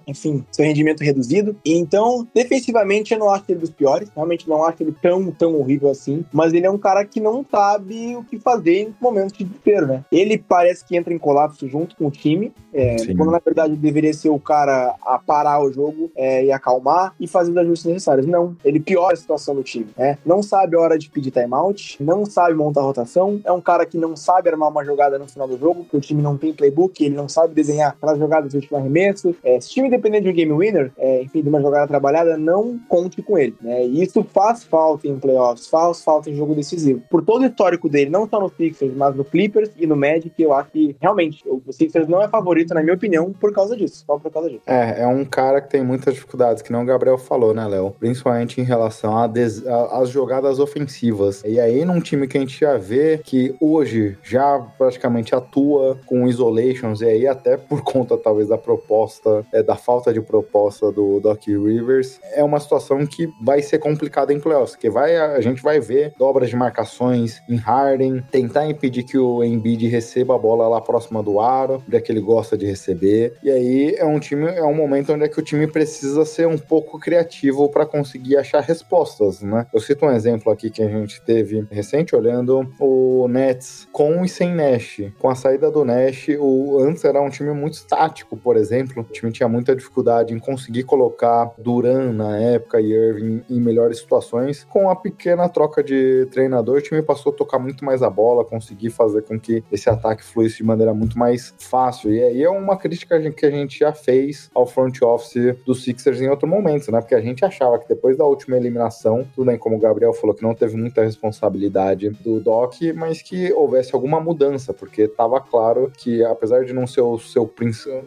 enfim, seu rendimento reduzido. Então, defensivamente, eu não acho ele dos piores. Realmente não acho ele tão, tão horrível assim. Mas ele é um cara que não sabe o que fazer em momentos de desespero, né? Ele parece que entra em colapso junto com o time. É, quando na verdade deveria ser o cara a parar o jogo é, e acalmar e fazer os ajustes necessários. Não, ele piora a situação do time. Né? Não sabe a hora de pedir timeout, não sabe montar rotação. É um cara que não sabe armar uma jogada no final do jogo, porque o time não tem playbook, ele não sabe desenhar aquelas jogadas de último arremesso. É, se o time depender de um game winner, é, enfim, de uma jogada trabalhada, não conte com ele. Né? E isso faz falta em playoffs, faz falta em jogo decisivo. Por todo o histórico dele, não só no Sixers, mas no Clippers e no Magic, eu acho que realmente o Sixers não é favorito, na minha opinião, por causa disso. Só por causa disso. É, é um cara que tem muitas dificuldades, que não o Gabriel falou, né, Léo? Principalmente em relação às jogadas ofensivas. E aí, num time que a gente já vê que hoje já praticamente atua com isolations, e aí até por [LAUGHS] conta, talvez, da proposta é, da falta de proposta do Doc Rivers, é uma situação que vai ser complicada em playoffs, que vai, a gente vai ver dobras de marcações em Harden, tentar impedir que o Embiid receba a bola lá próxima do aro, onde que ele gosta de receber. E aí é um time, é um momento onde é que o time precisa ser um pouco criativo para conseguir achar respostas, né? Eu cito um exemplo aqui que a gente teve recente olhando o Nets com e sem Nash. Com a saída do Nash, o antes era um time muito estático, por exemplo, time tinha muita dificuldade em conseguir colocar Duran na época e Irving em melhores situações. Com a pequena troca de treinador, o time passou a tocar muito mais a bola, conseguir fazer com que esse ataque fluísse de maneira muito mais fácil. E aí é uma crítica que a gente já fez ao front office dos Sixers em outro momento, né? Porque a gente achava que depois da última eliminação, tudo bem, como o Gabriel falou, que não teve muita responsabilidade do Doc, mas que houvesse alguma mudança, porque estava claro que, apesar de não ser o seu,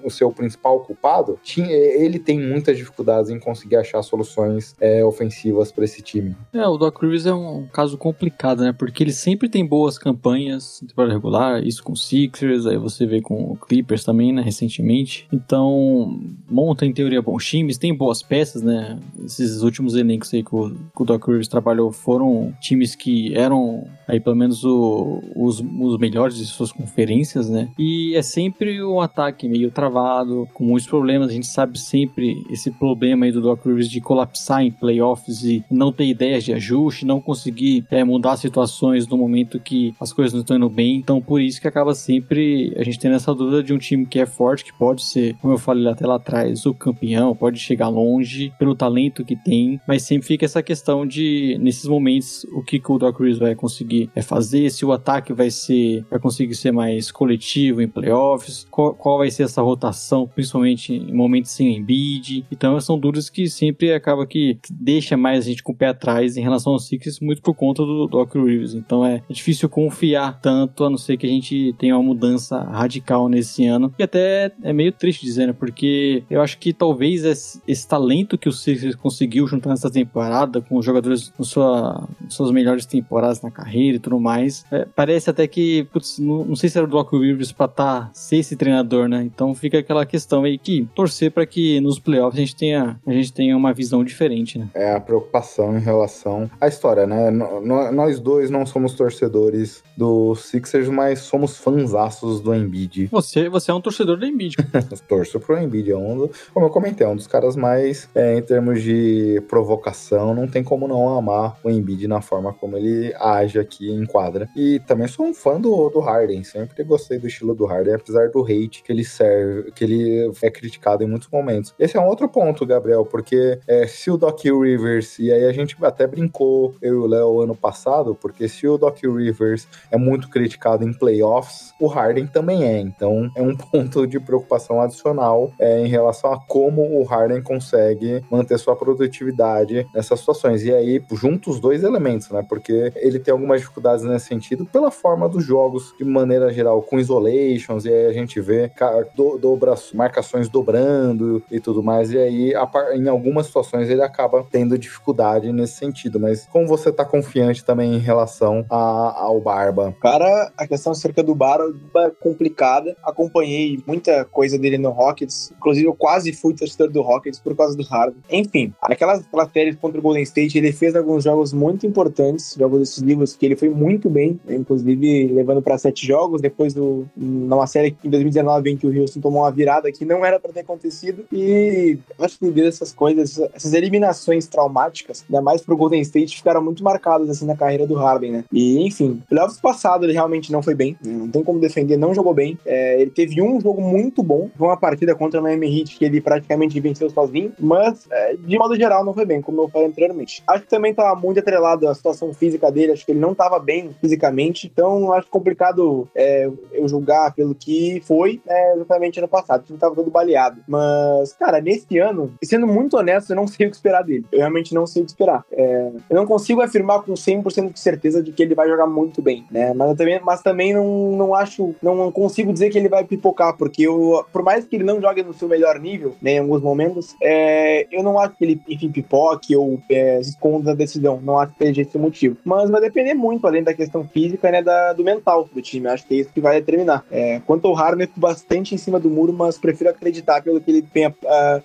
o seu principal culpado, tinha, ele tem muitas dificuldades em conseguir achar soluções é, ofensivas para esse time. É, o Doc Rivers é um caso complicado, né? Porque ele sempre tem boas campanhas temporada regular, isso com o Sixers, aí você vê com o Clippers também, né, recentemente. Então, monta em teoria bons times, tem boas peças, né? Esses últimos elencos aí que o, que o Doc Rivers trabalhou foram times que eram aí pelo menos o, os, os melhores de suas conferências, né? E é sempre um ataque meio travado, com muitos problemas. A gente sabe sempre esse problema aí do Doc Rivers de colapsar em playoffs e não ter ideias de ajuste, não conseguir é, mudar situações no momento que as coisas não estão indo bem. Então, por isso que acaba sempre a gente tendo essa dúvida de um time que é forte, que pode ser, como eu falei até lá atrás, o campeão, pode chegar longe pelo talento que tem, mas sempre fica essa questão de, nesses momentos, o que, que o Doc Rivers vai conseguir é fazer, se o ataque vai ser, vai conseguir ser mais coletivo em playoffs, qual, qual vai ser essa rotação, principalmente principalmente em momentos sem Embiid. Então são dúvidas que sempre acaba que deixa mais a gente com o pé atrás em relação aos Sixers, muito por conta do Doc Rivers. Então é difícil confiar tanto, a não ser que a gente tenha uma mudança radical nesse ano. E até é meio triste dizer, né? Porque eu acho que talvez esse, esse talento que o Sixers conseguiu juntar nessa temporada, com os jogadores nas sua, suas melhores temporadas na carreira e tudo mais, é, parece até que, putz, não, não, sei se era o Doc Rivers pra tá, ser esse treinador, né? Então fica aquela questão aí que torcer para que nos playoffs a gente tenha, a gente tenha uma visão diferente, né? É a preocupação em relação à história, né? nós dois não somos torcedores do Sixers, mas somos fãzaços do Embiid. Você, você é um torcedor do Embiid. [LAUGHS] Torço pro Embiid, é um, como eu comentei, é um dos caras mais, é, em termos de provocação, não tem como não amar o Embiid na forma como ele age aqui em quadra. E também sou um fã do, do Harden, sempre gostei do estilo do Harden, apesar do hate que ele serve, que ele é criticado em muitos momentos. Esse é um outro ponto, Gabriel, porque é, se o Doc Rivers, e aí a gente até brincou, eu e o Léo, ano passado, porque se o Doc Rivers é muito criticado em playoffs, o Harden também é. Então é um [LAUGHS] ponto de preocupação adicional é, em relação a como o Harden consegue manter sua produtividade nessas situações. E aí, junto os dois elementos, né? Porque ele tem algumas dificuldades nesse sentido pela forma dos jogos, de maneira geral, com isolations, e aí a gente vê do, dobra, marcações dobrando e tudo mais. E aí, em algumas situações, ele acaba tendo dificuldade nesse sentido. Mas como você tá confiante também em relação a, ao Barba? Cara, a questão acerca do Barba é complicada. Acompanhei muita coisa dele no Rockets. Inclusive, eu quase fui torcedor do Rockets por causa do Harden. Enfim, aquelas, séries contra o Golden State, ele fez alguns jogos muito importantes, jogos decisivos, que ele foi muito bem, inclusive levando para sete jogos, depois do numa série em 2019 em que o Houston tomou uma virada que não era para ter acontecido. E acho que devido essas coisas, essas eliminações traumáticas, ainda mais pro Golden State, ficaram muito marcadas assim na carreira do Harden, né? E enfim, playoffs passado ele realmente não foi bem, não tem como defender, não jogou bem. É, ele teve um jogo muito bom, uma partida contra o Miami Heat que ele praticamente venceu sozinho, mas é, de modo geral não foi bem, como eu falei anteriormente. Acho que também tá muito atrelado à situação física dele, acho que ele não tava bem fisicamente, então acho complicado é, eu julgar pelo que foi é, exatamente ano passado, ele tava todo baleado. Mas, cara, nesse ano, sendo muito honesto, eu não sei o que esperar dele. Eu realmente não sei o que esperar. É, eu não consigo afirmar com 100% de certeza de que ele vai jogar muito bem, né? Mas também, mas também não, não acho, não consigo dizer que ele vai pipocar, porque eu, por mais que ele não jogue no seu melhor nível, né, em alguns momentos, é, eu não acho que ele, enfim, pipoque ou é, esconda da decisão. Não acho que seja esse motivo. Mas vai depender muito, além da questão física, né, da, do mental do time. Acho que é isso que vai determinar. É, quanto ao Harden, bastante em cima do muro, mas prefiro acreditar pelo que ele vem uh,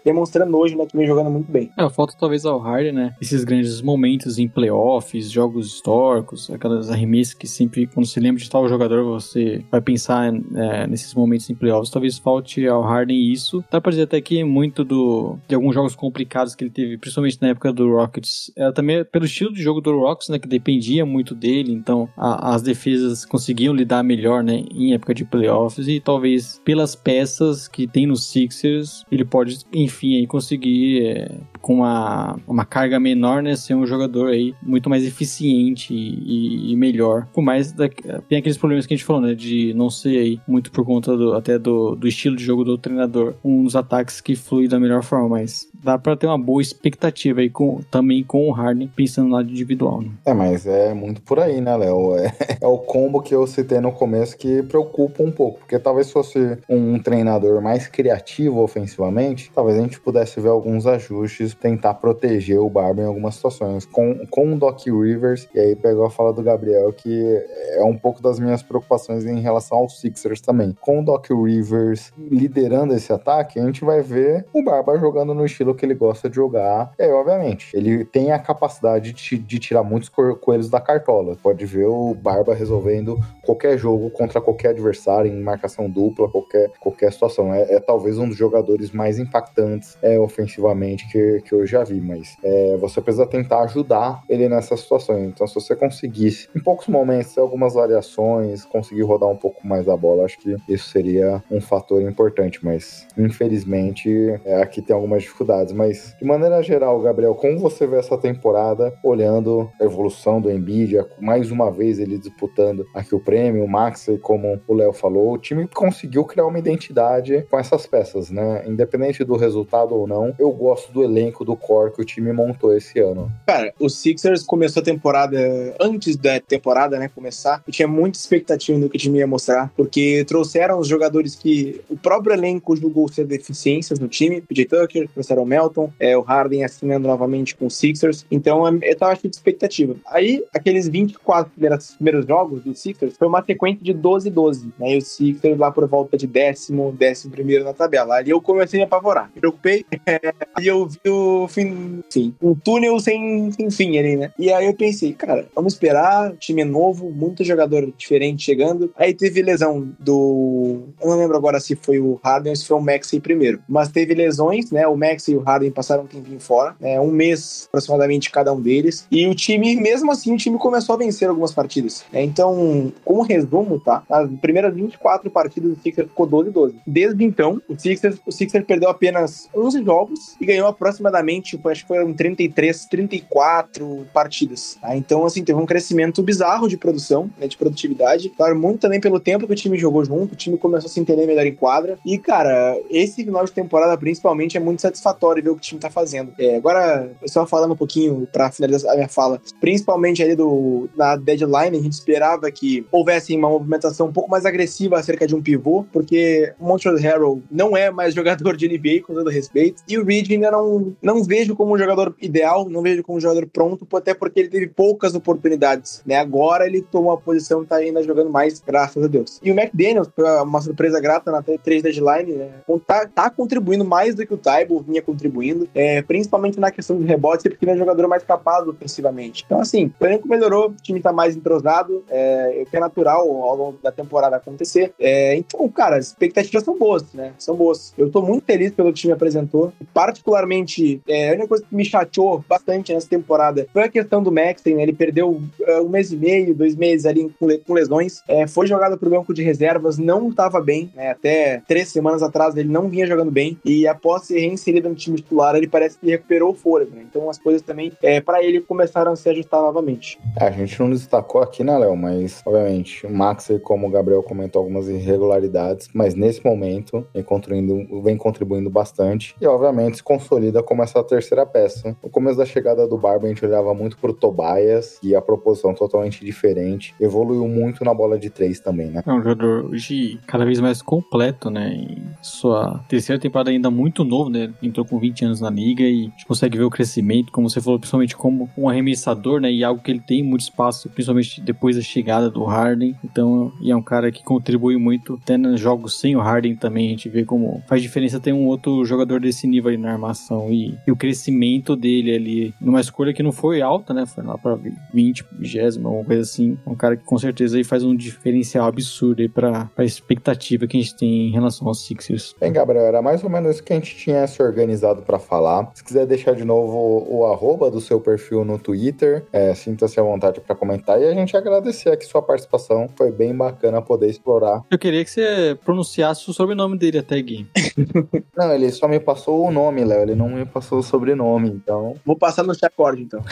demonstrando hoje, né, que vem jogando muito bem. É, falta talvez ao Harden, né, esses grandes momentos em playoffs, jogos históricos, aquelas arremessas que sempre, quando se lembra de tal jogador, você vai pensar é, nesses momentos em playoffs. Talvez falte ao Harden isso. Dá pra dizer até que muito do, de alguns jogos complicados que ele teve, principalmente na época do Rockets, era também pelo estilo de jogo do Rockets, né, que dependia muito dele, então a, as defesas conseguiam lidar melhor, né, em época de playoffs e talvez pelas peças que tem nos Sixers, ele pode, enfim, aí conseguir é, com uma, uma carga menor, né, ser um jogador aí muito mais eficiente e, e melhor. Por mais da, tem aqueles problemas que a gente falou, né, de não ser aí muito por conta do, até do, do estilo de jogo do treinador, uns ataques que fluem da melhor forma, mas dá para ter uma boa expectativa aí com, também com o Harden pensando no lado individual. Né? É, mas é muito por aí, né, Léo? É, [LAUGHS] é, o combo que eu citei no começo que preocupa um pouco, porque talvez fosse um treinador mais criativo ofensivamente, talvez a gente pudesse ver alguns ajustes, tentar proteger o Barba em algumas situações. Com, com o Doc Rivers, e aí pegou a fala do Gabriel, que é um pouco das minhas preocupações em relação aos Sixers também. Com o Doc Rivers liderando esse ataque, a gente vai ver o Barba jogando no estilo que ele gosta de jogar. É, obviamente, ele tem a capacidade de, de tirar muitos coelhos da cartola. Pode ver o Barba resolvendo qualquer jogo contra qualquer adversário, em marcação dupla, qualquer, qualquer situação. É, é talvez um dos jogadores mais impactantes é, ofensivamente que, que eu já vi, mas é, você precisa tentar ajudar ele nessas situações. Então, se você conseguisse, em poucos momentos, algumas variações, conseguir rodar um pouco mais a bola, acho que isso seria um fator importante, mas infelizmente é, aqui tem algumas dificuldades mas de maneira geral, Gabriel, como você vê essa temporada, olhando a evolução do Embiid, mais uma vez ele disputando aqui o prêmio, o Max, como o Léo falou, o time conseguiu criar uma identidade com essas peças, né? Independente do resultado ou não, eu gosto do elenco do core que o time montou esse ano. Cara, o Sixers começou a temporada antes da temporada, né, começar, eu tinha muita expectativa no que o time ia mostrar, porque trouxeram os jogadores que o próprio elenco julgou ser deficiências no time, PJ Tucker, trouxeram o Melton, é, o Harden assinando novamente com o Sixers, então eu tava cheio de expectativa. Aí, aqueles 24 primeiros, jogos do Sixers foi uma sequência de 12-12, né, e o Sixers lá por volta de décimo, décimo primeiro na tabela. Ali eu comecei a me apavorar. Me preocupei, [LAUGHS] é, e eu vi o fim, sim, um túnel sem, sem fim ali, né? E aí eu pensei, cara, vamos esperar, time novo, muito jogador diferente chegando. Aí teve lesão do. Eu não lembro agora se foi o Harden ou se foi o Maxey primeiro. Mas teve lesões, né? O Maxey e o Harden passaram um tempinho fora, né? um mês aproximadamente cada um deles. E o time, mesmo assim, o time começou a vencer algumas partidas. Né? Então, como resumo, tá? Nas primeiras 24 partidas, o Sixers ficou 12-12. Desde então, o Sixers, o Sixers perdeu apenas 11 jogos e ganhou aproximadamente, acho que foram 33, 34 partidas. Tá? Então, assim, teve um crescimento bizarro de produção, né, de produtividade. Claro, muito também pelo tempo que o time jogou junto, o time começou a se entender melhor em quadra. E, cara, esse final de temporada, principalmente, é muito satisfatório ver o que o time tá fazendo. É, agora, só falando um pouquinho para finalizar a minha fala, principalmente ali do, na deadline, a gente esperava que houvesse uma movimentação um pouco mais agressiva acerca de um pivô, porque Montreal Harrell não é mais jogador de NBA, com todo respeito, e o Reed ainda não, não vejo como um jogador ideal, não vejo como um jogador pronto, até porque ele teve poucas oportunidades, né? Agora ele tomou a posição e tá ainda jogando mais, graças a Deus. E o McDaniels, uma surpresa grata na 3 deadline, né? Tá, tá contribuindo mais do que o Taibo vinha contribuindo, é, principalmente na questão de rebotes, porque ele é um jogador mais capaz ofensivamente. Então, assim, o elenco melhorou, o time tá mais entrosado, é, é natural ao longo da temporada acontecer. É, então, cara, as expectativas são boas, né? São boas. Eu tô muito feliz pelo que o time apresentou. Particularmente, é, a única coisa que me chateou bastante nessa temporada foi a questão do Maxey, né? Ele perdeu uh, um mês e meio, dois meses ali com, com lesões. É, foi jogado pro banco de reservas, não estava bem, né? Até três semanas atrás ele não vinha jogando bem. E após ser reinserido no time titular, ele parece que recuperou o fôlego, né? Então as coisas também, é, para ele, começaram a se ajustar novamente. É, a gente não destacou aqui, né, Léo? Mas, obviamente, o Max, como o Gabriel comentou, algumas irregularidades, mas nesse momento vem contribuindo, vem contribuindo bastante. E, obviamente, se consolida como essa terceira peça. No começo da chegada do Barba, a gente olhava muito pro Tobias e a proposição totalmente diferente. Evoluiu muito na bola de três também, né? É um jogador hoje cada vez mais completo, né? Em sua terceira temporada ainda muito novo, né? Entrou com 20 anos na liga e a gente consegue ver o crescimento, como você falou, principalmente como um arremessador, né? E algo que ele tem muito espaço, principalmente depois da chegada do Harden. Então, e é um cara que contribui muito até nos jogos sem o Harden também. A gente vê como faz diferença ter um outro jogador desse nível aí na armação e, e o crescimento dele ali numa escolha que não foi alta, né? Foi lá pra 20, 20, alguma coisa assim. Um cara que com certeza aí faz um diferencial absurdo aí pra, pra expectativa que a gente tem em relação aos Sixers. Bem, Gabriel, era mais ou menos isso que a gente tinha se organizado para falar. Se quiser deixar de novo o, o arroba do seu perfil no Twitter, é, sinta-se à vontade para comentar e a gente agradecer aqui sua participação. Foi bem bacana poder explorar. Eu queria que você pronunciasse o sobrenome dele até, Gui. [LAUGHS] não, ele só me passou o nome, Léo. Ele não me passou o sobrenome, então. Vou passar no chacorde, então.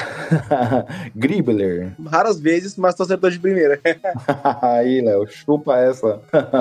[LAUGHS] Gribler. Raras vezes, mas tô acertou de primeira. [LAUGHS] Aí, Léo, chupa essa.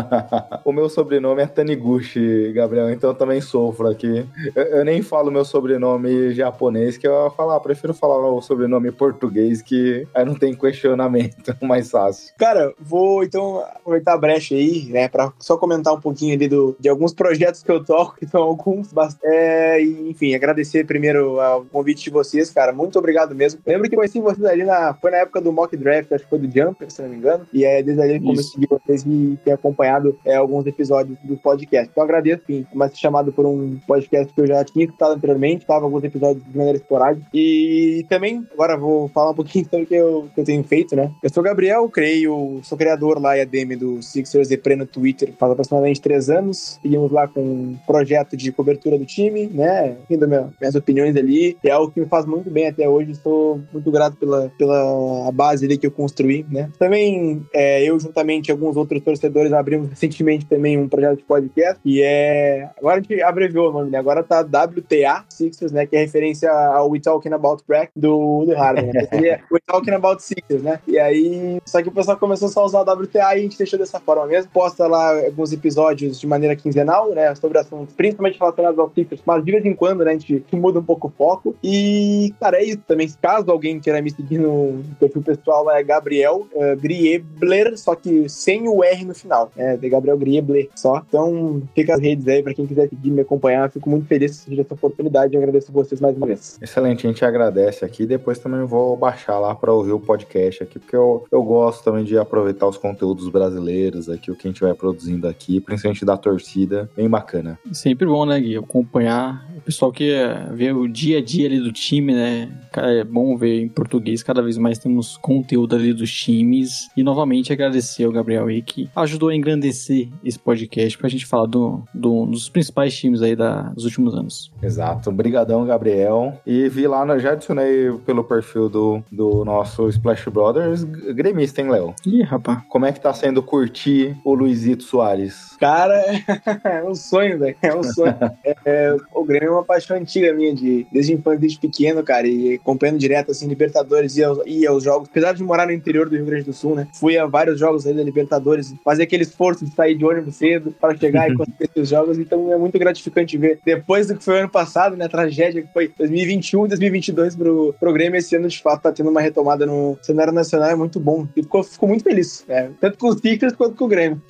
[LAUGHS] o meu sobrenome é Taniguchi, Gabriel, então eu também sofro aqui. Eu, eu, nem falo meu sobrenome japonês, que eu falar, prefiro falar o sobrenome português, que aí não tem questionamento, mais fácil. Cara, vou então aproveitar a brecha aí, né, pra só comentar um pouquinho ali do, de alguns projetos que eu toco, que são alguns, é, enfim, agradecer primeiro o convite de vocês, cara, muito obrigado mesmo. Lembro que conheci vocês ali na, foi na época do mock draft, acho que foi do Jumper, se não me engano, e é desde ali que comecei a vocês e ter acompanhado é, alguns episódios do podcast. Então agradeço, enfim, mas chamado por um podcast que eu já tinha escutado anteriormente, estava alguns episódios de maneira esporádica. E também, agora vou falar um pouquinho [LAUGHS] sobre o que eu, que eu tenho feito, né? Eu sou Gabriel, creio, sou criador lá e ADM do Sixers e no Twitter faz aproximadamente três anos. Seguimos lá com um projeto de cobertura do time, né? Ainda minhas opiniões ali. É algo que me faz muito bem até hoje. Estou muito grato pela, pela base ali que eu construí, né? Também é, eu, juntamente alguns outros torcedores, abrimos recentemente também um projeto de podcast, que é. Agora a gente abreviou o nome, né? Agora tá WTA Sixers, né? Que é referência ao We Talking About Crack do, do Harden. Né? Seria We Talking About Sixers, né? E aí, só que o pessoal começou só a usar o WTA e a gente deixou dessa forma mesmo. Posta lá alguns episódios de maneira quinzenal, né? Sobre assuntos principalmente relacionados ao Sixers, mas de vez em quando, né? A gente muda um pouco o foco. E, cara, é isso também. Caso alguém queira me seguir no perfil pessoal, é Gabriel uh, Griebler, só que sem o R no final. É, de Gabriel Griebler só. Então, fica as redes aí pra quem quiser seguir, me acompanhar. Fico muito feliz de essa oportunidade e agradeço vocês mais uma vez. Excelente, a gente agradece aqui. Depois também vou baixar lá para ouvir o podcast aqui, porque eu, eu gosto também de aproveitar os conteúdos brasileiros aqui, o que a gente vai produzindo aqui, principalmente da torcida. Bem bacana. Sempre bom, né, Gui? Acompanhar o pessoal que vê o dia a dia ali do time, né? Cara, é bom ver em português. Cada vez mais temos conteúdo ali dos times. E novamente agradecer ao Gabriel aí que ajudou a engrandecer esse podcast pra gente falar do, do dos principais times aí da, dos últimos anos. Exato. Obrigadão, Gabriel. E vi lá, já adicionei pelo perfil do, do nosso Splash Brothers gremista, hein, Léo? Ih, rapaz. Como é que tá sendo curtir o Luizito Soares? Cara, [LAUGHS] é um sonho, velho. É um sonho. [LAUGHS] é, é, o Grêmio é uma paixão antiga minha, de, desde infância, desde pequeno, cara, e acompanhando direto, assim, Libertadores, ia, ia aos jogos. Apesar de morar no interior do Rio Grande do Sul, né? Fui a vários jogos aí da Libertadores, fazer aquele esforço de sair de ônibus cedo para chegar e [LAUGHS] conseguir os jogos. Então é muito gratificante ver. Depois do que foi o ano passado, né? A tragédia que foi 2021 e 2022 pro, pro Grêmio, esse ano de fato tá tendo uma retomada no cenário nacional, é muito bom. E fico, fico muito feliz, né? tanto com os Sixers quanto com o Grêmio.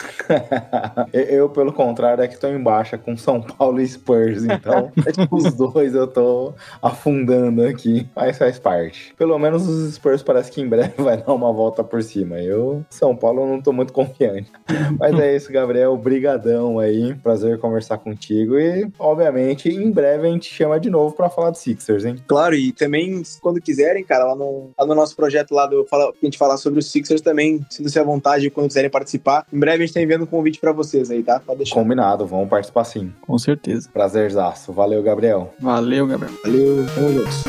[LAUGHS] eu, pelo contrário, é que tô em baixa com São Paulo e Spurs, então [LAUGHS] os dois eu tô afundando aqui, mas faz parte. Pelo menos os Spurs parece que em breve [LAUGHS] vai dar uma volta por cima. Eu, São Paulo, não tô muito confiante. [LAUGHS] Mas é isso, Gabriel, brigadão aí, prazer conversar contigo e, obviamente, em breve a gente chama de novo para falar de Sixers, hein? Claro, e também, quando quiserem, cara, lá no, lá no nosso projeto lá do fala, a gente falar sobre os Sixers também, sinta-se à vontade quando quiserem participar. Em breve a gente tá enviando um convite para vocês aí, tá? Pode deixar. Combinado, vamos participar sim. Com certeza. Prazerzaço. Valeu, Gabriel. Valeu, Gabriel. Valeu, tamo juntos.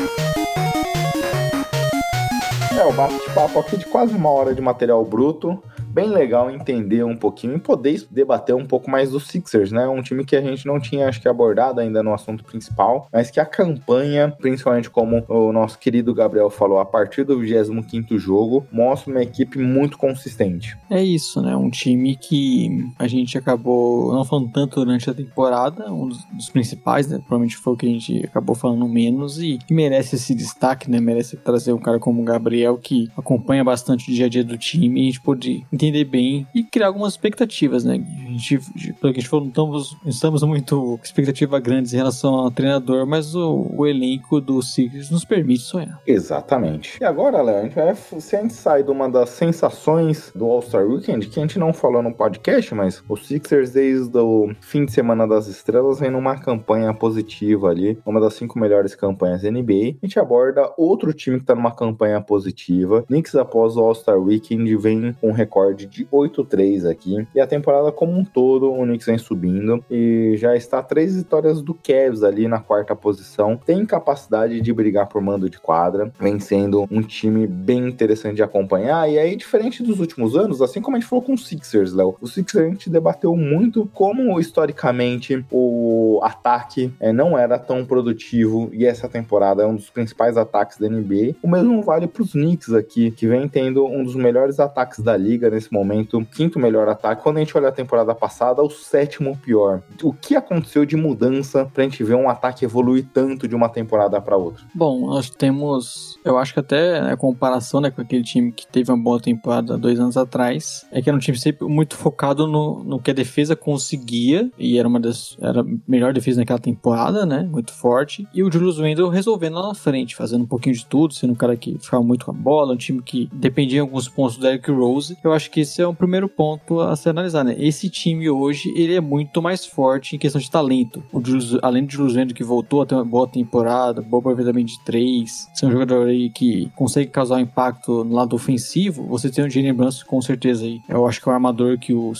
É, o bate-papo aqui de quase uma hora de material bruto bem legal entender um pouquinho e poder debater um pouco mais dos Sixers, né? Um time que a gente não tinha, acho que, abordado ainda no assunto principal, mas que a campanha, principalmente como o nosso querido Gabriel falou, a partir do 25 jogo, mostra uma equipe muito consistente. É isso, né? Um time que a gente acabou não falando tanto durante a temporada, um dos, principais, né? Provavelmente foi o que a gente acabou falando menos e que merece esse destaque, né? Merece trazer um cara como o Gabriel que acompanha bastante o dia a dia do time e a gente pode entender entender bem e criar algumas expectativas, né? A que a gente falou, não estamos, estamos muito expectativa grandes em relação ao treinador, mas o, o elenco do Sixers nos permite sonhar. Exatamente. E agora, Léo, a gente vai, se a gente sai de uma das sensações do All-Star Weekend, que a gente não falou no podcast, mas o Sixers desde o fim de semana das estrelas vem numa campanha positiva ali, uma das cinco melhores campanhas da NBA. A gente aborda outro time que está numa campanha positiva. Knicks após o All-Star Weekend vem com um recorde de 8-3 aqui. E a temporada como um todo, o Knicks vem subindo e já está três vitórias do Cavs ali na quarta posição. Tem capacidade de brigar por mando de quadra, vem sendo um time bem interessante de acompanhar. E aí, diferente dos últimos anos, assim como a gente falou com o Sixers, Léo, o Sixers a gente debateu muito como historicamente o ataque é, não era tão produtivo e essa temporada é um dos principais ataques da NBA. O mesmo vale para os Knicks aqui, que vem tendo um dos melhores ataques da liga nesse momento, quinto melhor ataque. Quando a gente olha a temporada passada, o sétimo pior. O que aconteceu de mudança pra gente ver um ataque evoluir tanto de uma temporada para outra? Bom, nós temos, eu acho que até a comparação né, com aquele time que teve uma boa temporada dois anos atrás, é que era um time sempre muito focado no, no que a defesa conseguia, e era uma das, era a melhor defesa naquela temporada, né, muito forte, e o Julius Randle resolvendo lá na frente, fazendo um pouquinho de tudo, sendo um cara que ficava muito com a bola, um time que dependia em alguns pontos do Derrick Rose. Eu acho que esse é um primeiro ponto a se analisar, né? Esse time hoje, ele é muito mais forte em questão de talento. O Jules, além de Julius Randle, que voltou a ter uma boa temporada, bom aproveitamento de três, ser um jogador aí que consegue causar impacto no lado ofensivo, você tem o Jalen Brunson com certeza aí. Eu acho que é o armador que o,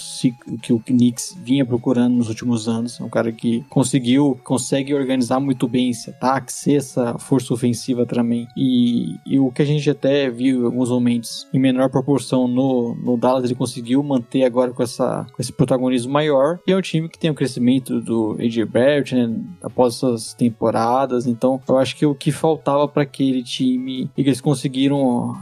que o Knicks vinha procurando nos últimos anos. É um cara que conseguiu, consegue organizar muito bem esse ataque, ser essa força ofensiva também. E, e o que a gente até viu em alguns momentos, em menor proporção no, no Dallas ele conseguiu manter agora com, essa, com esse maior. E é um time que tem o crescimento do AJ Barrett, né? Após essas temporadas. Então, eu acho que o que faltava para aquele time e que eles conseguiram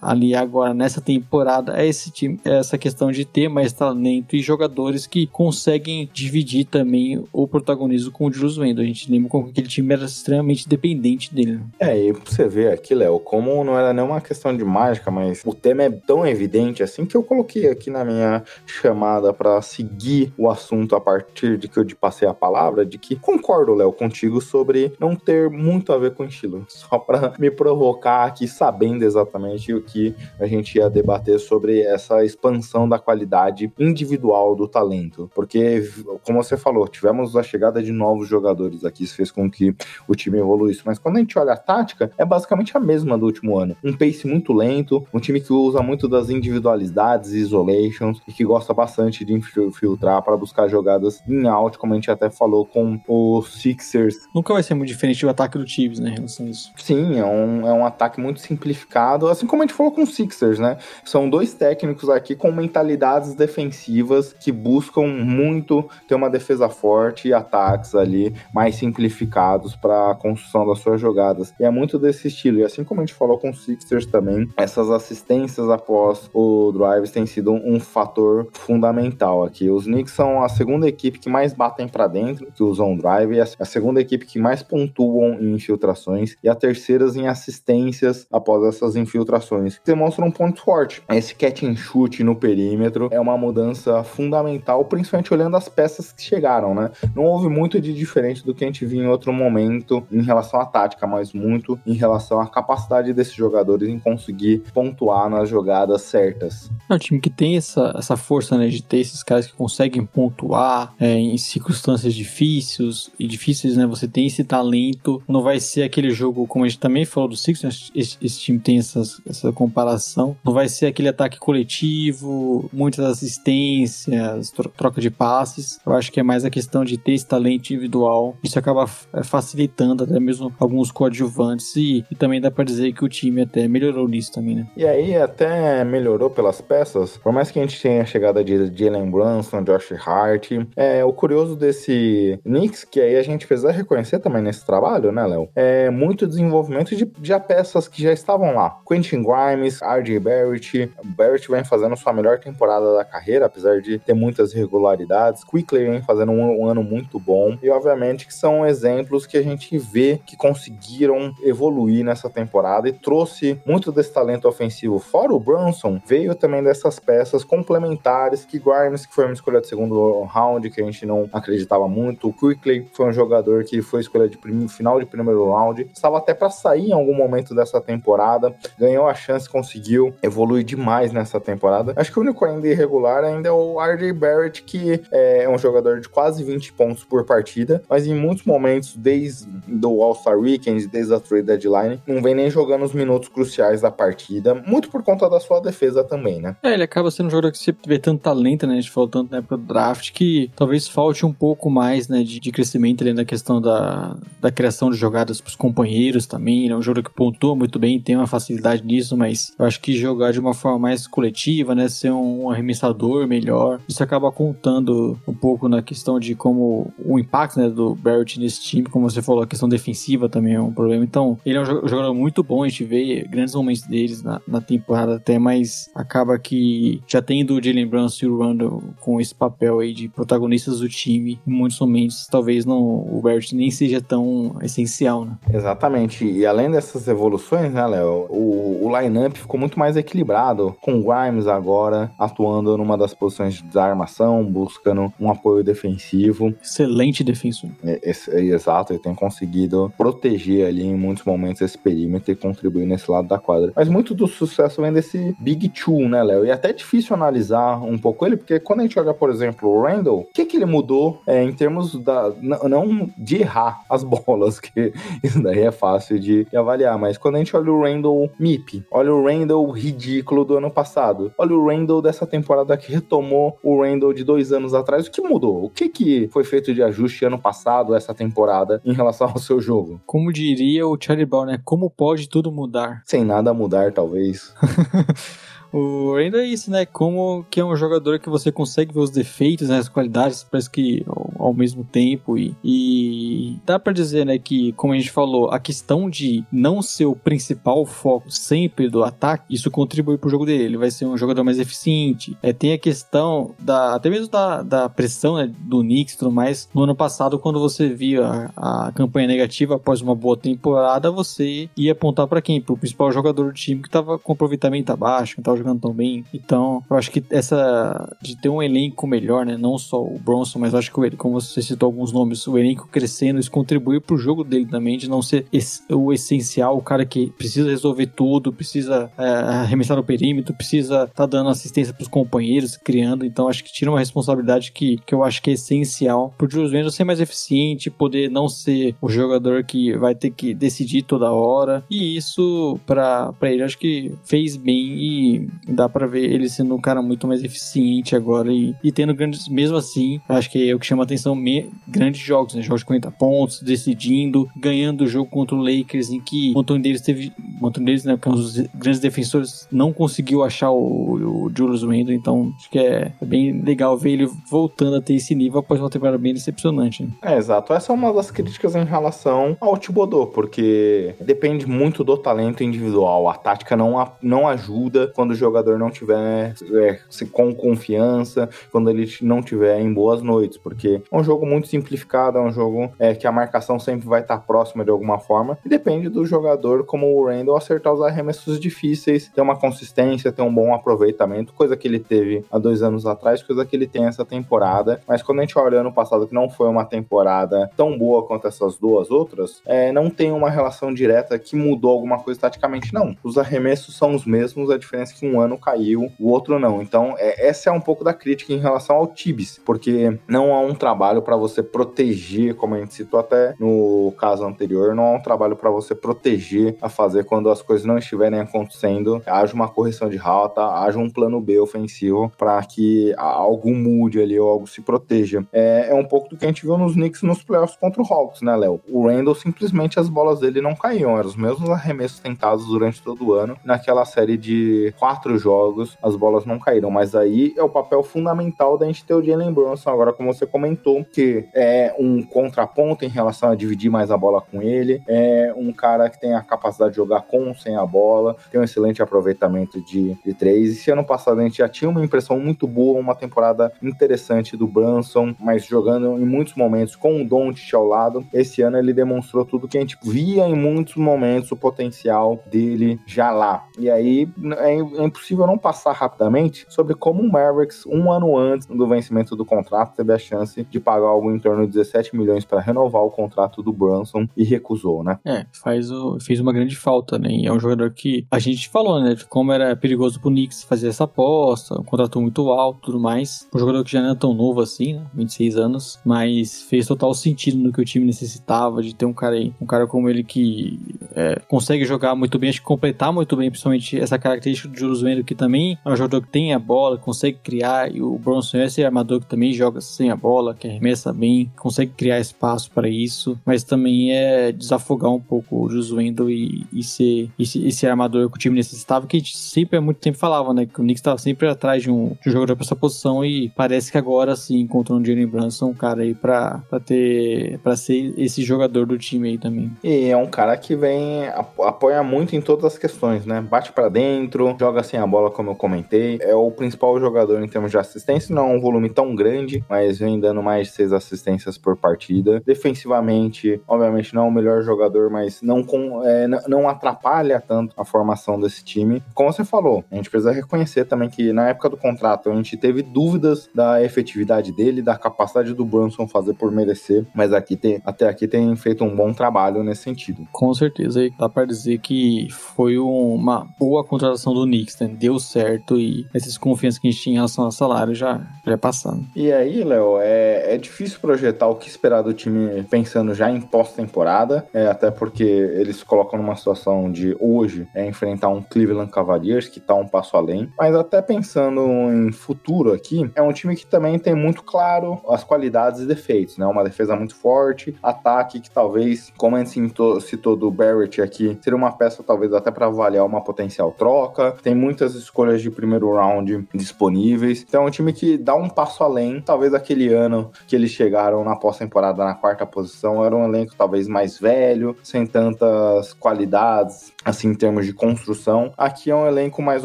ali agora nessa temporada é esse time, é essa questão de ter mais talento e jogadores que conseguem dividir também o protagonismo com o Julius Randle. A gente lembra como aquele time era extremamente dependente dele. Né? É, e você vê aqui, Léo, como não era nenhuma questão de mágica, mas o tema é tão evidente assim que eu coloquei aqui na minha chamada para seguir o assunto a partir de que eu te passei a palavra, de que concordo, Léo, contigo sobre não ter muito a ver com estilo. [LAUGHS] Só para me provocar aqui sabendo exatamente o que a gente ia debater sobre essa expansão da qualidade individual do talento. Porque, como você falou, tivemos a chegada de novos jogadores aqui, isso fez com que o time evoluísse. Mas quando a gente olha a tática, é basicamente a mesma do último ano. Um pace muito lento, um time que usa muito das individualidades isolations e que gosta bastante de infiltrar para buscar jogadas em out, como a gente até falou com os Sixers. Nunca vai ser muito diferente do ataque do Chiefs, né, em relação a isso. Sim, é um, é um ataque muito simplificado, assim como a gente falou com os Sixers, né? São dois técnicos aqui com mentalidades defensivas que buscam muito ter uma defesa forte e ataques ali mais simplificados para a construção das suas jogadas. E é muito desse estilo. E assim como a gente falou com os Sixers também, essas assistências após o drives têm sido um fator fundamental aqui. Os Knicks são a segunda equipe que mais batem para dentro, que usam drive, a segunda equipe que mais pontuam em infiltrações e a terceira em assistências após essas infiltrações. Demonstra um ponto forte. Esse catch and shoot no perímetro é uma mudança fundamental, principalmente olhando as peças que chegaram, né? Não houve muito de diferente do que a gente viu em outro momento em relação à tática, mas muito em relação à capacidade desses jogadores em conseguir pontuar nas jogadas certas. É um time que tem essa, essa força, né, de ter esses caras que conseguem pontuar é, em circunstâncias difíceis e difíceis, né? Você tem esse talento, não vai ser aquele jogo como a gente também falou do Sixers, esse, esse time tem essas, essa comparação não vai ser aquele ataque coletivo, muitas assistências, troca de passes. Eu acho que é mais a questão de ter esse talento individual. Isso acaba é, facilitando até mesmo alguns coadjuvantes e, e também dá para dizer que o time até melhorou nisso também, né? E aí até melhorou pelas peças, por mais que a gente tenha a chegada de Jalen Brunson, Josh Hart, é, o curioso desse Knicks, que aí a gente precisa reconhecer também nesse trabalho, né, Léo? É muito desenvolvimento de, de peças que já estavam lá. Quentin Grimes, RJ Barrett. Barrett vem fazendo sua melhor temporada da carreira, apesar de ter muitas irregularidades. Quickly vem fazendo um, um, ano muito bom. E obviamente que são exemplos que a gente vê que conseguiram evoluir nessa temporada e trouxe muito desse talento ofensivo. Fora o Brunson, veio também dessas peças complementares que Grimes, que foi uma escolha de segundo round, que a gente não acreditava muito. O Quickly foi um jogador que foi escolha de final de primeiro round. Estava até para sair em algum momento dessa temporada. Ganhou a chance, conseguiu evoluir demais nessa temporada. Acho que o único ainda irregular ainda é o RJ Barrett, que é um jogador de quase 20 pontos por partida, mas em muitos momentos, desde o All-Star Weekend, desde a trade deadline, não vem nem jogando os minutos cruciais da partida, muito por conta da sua defesa também, né? É, ele acaba sendo um jogador que você vê tanto talento, né? A gente falou tanto na época do draft, que talvez falte um pouco mais, né, de, de crescimento ali na questão da, da criação de jogadas pros companheiros também. Ele é um jogador que pontua muito bem, tem uma facilidade nisso, mas eu acho que jogar de uma forma mais coletiva, né, ser um arremessador melhor, isso acaba contando um pouco na questão de como o impacto, né, do Barrett nesse time, como você falou, a questão defensiva também é um problema. Então, ele é um jogador muito bom, a gente vê grandes momentos deles na, na temporada até, mas acaba que já tendo o Jalen Brunson e o Randall com esse papel aí de protagonistas do time, em muitos momentos talvez não o Barrett nem seja tão essencial, né? Exatamente. E além dessas evoluções, né, Léo, o, o line-up ficou muito mais equilibrado, com o Grimes agora atuando numa das posições de desarmação, buscando um apoio defensivo. Excelente defensor. É, é, é, exato, ele tem conseguido proteger ali em muitos momentos esse perímetro e contribuir nesse lado da quadra. Mas muito do sucesso vem desse Big Two, né, Léo? E é até difícil analisar um pouco ele, porque quando a gente olha, por exemplo, o Randall, o que, que ele mudou é, em termos da. Não de errar as [LAUGHS] bolas, que isso daí é fácil de, de avaliar, mas quando a gente olha o Randall MIP, olha o Randall ridículo do ano passado. Olha o Randall dessa temporada que retomou o Randall de dois anos atrás. O que mudou? O que, que foi feito de ajuste ano passado, essa temporada, em relação ao seu jogo? Como diria o Charlie Brown, né? Como pode tudo mudar? Sem nada mudar, talvez. [LAUGHS] o Randall é isso, né? Como que é um jogador que você consegue ver os defeitos, né? As qualidades, parece que ao, ao mesmo tempo. E, e dá para dizer, né, que, como a gente falou, a questão de não ser o principal foco sempre do ataque, isso contribui pro jogo dele. Ele vai ser um jogador mais eficiente. É, tem a questão da, até mesmo da, da pressão né, do Knicks e tudo mais. No ano passado, quando você via a, a campanha negativa após uma boa temporada, você ia apontar para quem? Pro principal jogador do time que tava com aproveitamento abaixo, que tava jogando tão bem. Então, eu acho que essa de ter um elenco melhor, né? Não só o Bronson, mas acho que, como você citou alguns nomes, o elenco crescendo, isso contribui pro jogo dele também, de não ser o essencial, o cara que precisa resolver tudo, precisa é, arremessar no perímetro, precisa estar tá dando assistência pros companheiros, criando. Então, acho que tira uma responsabilidade que, que eu acho que é essencial pro Julius Randle ser mais eficiente, poder não ser o jogador que vai ter que decidir toda hora. E isso, para ele, acho que fez bem e dá para ver ele sendo um cara muito mais eficiente agora e, e tendo grandes, mesmo assim, acho que é o que chama atenção, me, grandes jogos, né? Jogos de 50 pontos, decidindo, ganhando o jogo contra o Lakers, em que o Anthony Davis teve, o Anthony Davis, né, que é um dos grandes defensores, não conseguiu achar o, o Julius Randle, então acho que é, é bem legal ver ele voltando a ter esse nível após uma temporada bem decepcionante. Né? É, exato. Essa é uma das críticas em relação ao Thibodeau, porque depende muito do talento individual. A tática não, não ajuda quando jogador não tiver é, com confiança, quando ele não tiver em boas noites, porque é um jogo muito simplificado, é um jogo é, que a marcação sempre vai estar próxima de alguma forma, e depende do jogador, como o Randall, acertar os arremessos difíceis, ter uma consistência, ter um bom aproveitamento, coisa que ele teve há dois anos atrás, coisa que ele tem essa temporada, mas quando a gente olha ano passado, que não foi uma temporada tão boa quanto essas duas outras, é, não tem uma relação direta que mudou alguma coisa taticamente, não. Os arremessos são os mesmos, a diferença é que um ano caiu, o outro não. Então, é, essa é um pouco da crítica em relação ao Tibis, porque não há um trabalho para você proteger, como a gente citou até no caso anterior, não há um trabalho para você proteger a fazer quando as coisas não estiverem acontecendo, haja uma correção de rota, haja um plano B ofensivo para que algo mude ali ou algo se proteja. É, é um pouco do que a gente viu nos Knicks nos playoffs contra o Hawks, né, Léo? O Randall simplesmente as bolas dele não caíam, eram os mesmos arremessos tentados durante todo o ano. Naquela série de quatro jogos, as bolas não caíram, mas aí é o papel fundamental da gente ter o Jalen Brunson, agora como você comentou, que é um contraponto em relação a dividir mais a bola com ele, é um cara que tem a capacidade de jogar com ou sem a bola, tem um excelente aproveitamento de, de três, e se ano passado a gente já tinha uma impressão muito boa, uma temporada interessante do Brunson, mas jogando em muitos momentos com o Doncic ao lado, esse ano ele demonstrou tudo que a gente via em muitos momentos o potencial dele já lá. E aí é impossível não passar rapidamente sobre como o Mavericks, um ano antes do vencimento do contrato, teve a chance de pagar algo em torno de 17 milhões para renovar o contrato do Brunson e recusou, né? É, faz o, fez uma grande falta, né? E é um jogador que a gente falou, né? De como era perigoso pro Knicks fazer essa aposta, um contrato muito alto tudo mais. Um jogador que já não é tão novo assim, né? 26 anos, mas fez total sentido no que o time necessitava de ter um cara aí, um cara como ele que é, consegue jogar muito bem, acho que completar muito bem, principalmente essa característica do Julius Randle, que também é um jogador que tem a bola, consegue criar, e o Bronson é esse armador que também joga sem a bola, que arremessa bem, consegue criar espaço para isso, mas também é desafogar um pouco o Randle e, e ser esse, esse, armador que o time necessitava, que a gente sempre há muito tempo falava, né, que o Knicks estava sempre atrás de um, de um jogador para essa posição e parece que agora sim encontrou um Jalen Brunson, um cara aí pra ter, para ser esse jogador do time aí também. E é um cara que vem, apoia muito em todas as questões, né, bate para dentro, joga sem a bola, como eu comentei, é o principal jogador em termos de assistência, não é um volume tão grande, mas vem dando mais de seis assistências por partida. Defensivamente, obviamente não é o melhor jogador, mas não, com, é, não atrapalha tanto a formação desse time. Como você falou, a gente precisa reconhecer também que na época do contrato a gente teve dúvidas da efetividade dele, da capacidade do Brunson fazer por merecer, mas aqui tem, até aqui tem feito um bom trabalho nesse sentido. Com certeza, e dá para dizer que foi uma boa contratação do Knicks, né? Deu certo e essa desconfiança que a gente tinha em relação ao salário já, já é passando. E aí, Léo, é, é difícil projetar o que esperar do time pensando já em pós-temporada, é, até porque eles colocam numa situação de hoje é enfrentar um Cleveland Cavaliers que tá um passo além, mas até pensando em futuro aqui, é um time que também tem muito claro as qualidades e defeitos, né? Uma defesa muito forte, ataque que talvez, como a gente citou, citou do Barrett aqui, seria uma peça talvez até para avaliar uma potencial troca. Tem muitas escolhas de primeiro round disponíveis. Então é um time que dá um passo além. Talvez aquele ano que eles chegaram na pós-temporada na quarta posição era um elenco talvez mais velho, sem tantas qualidades assim em termos de construção. Aqui é um elenco mais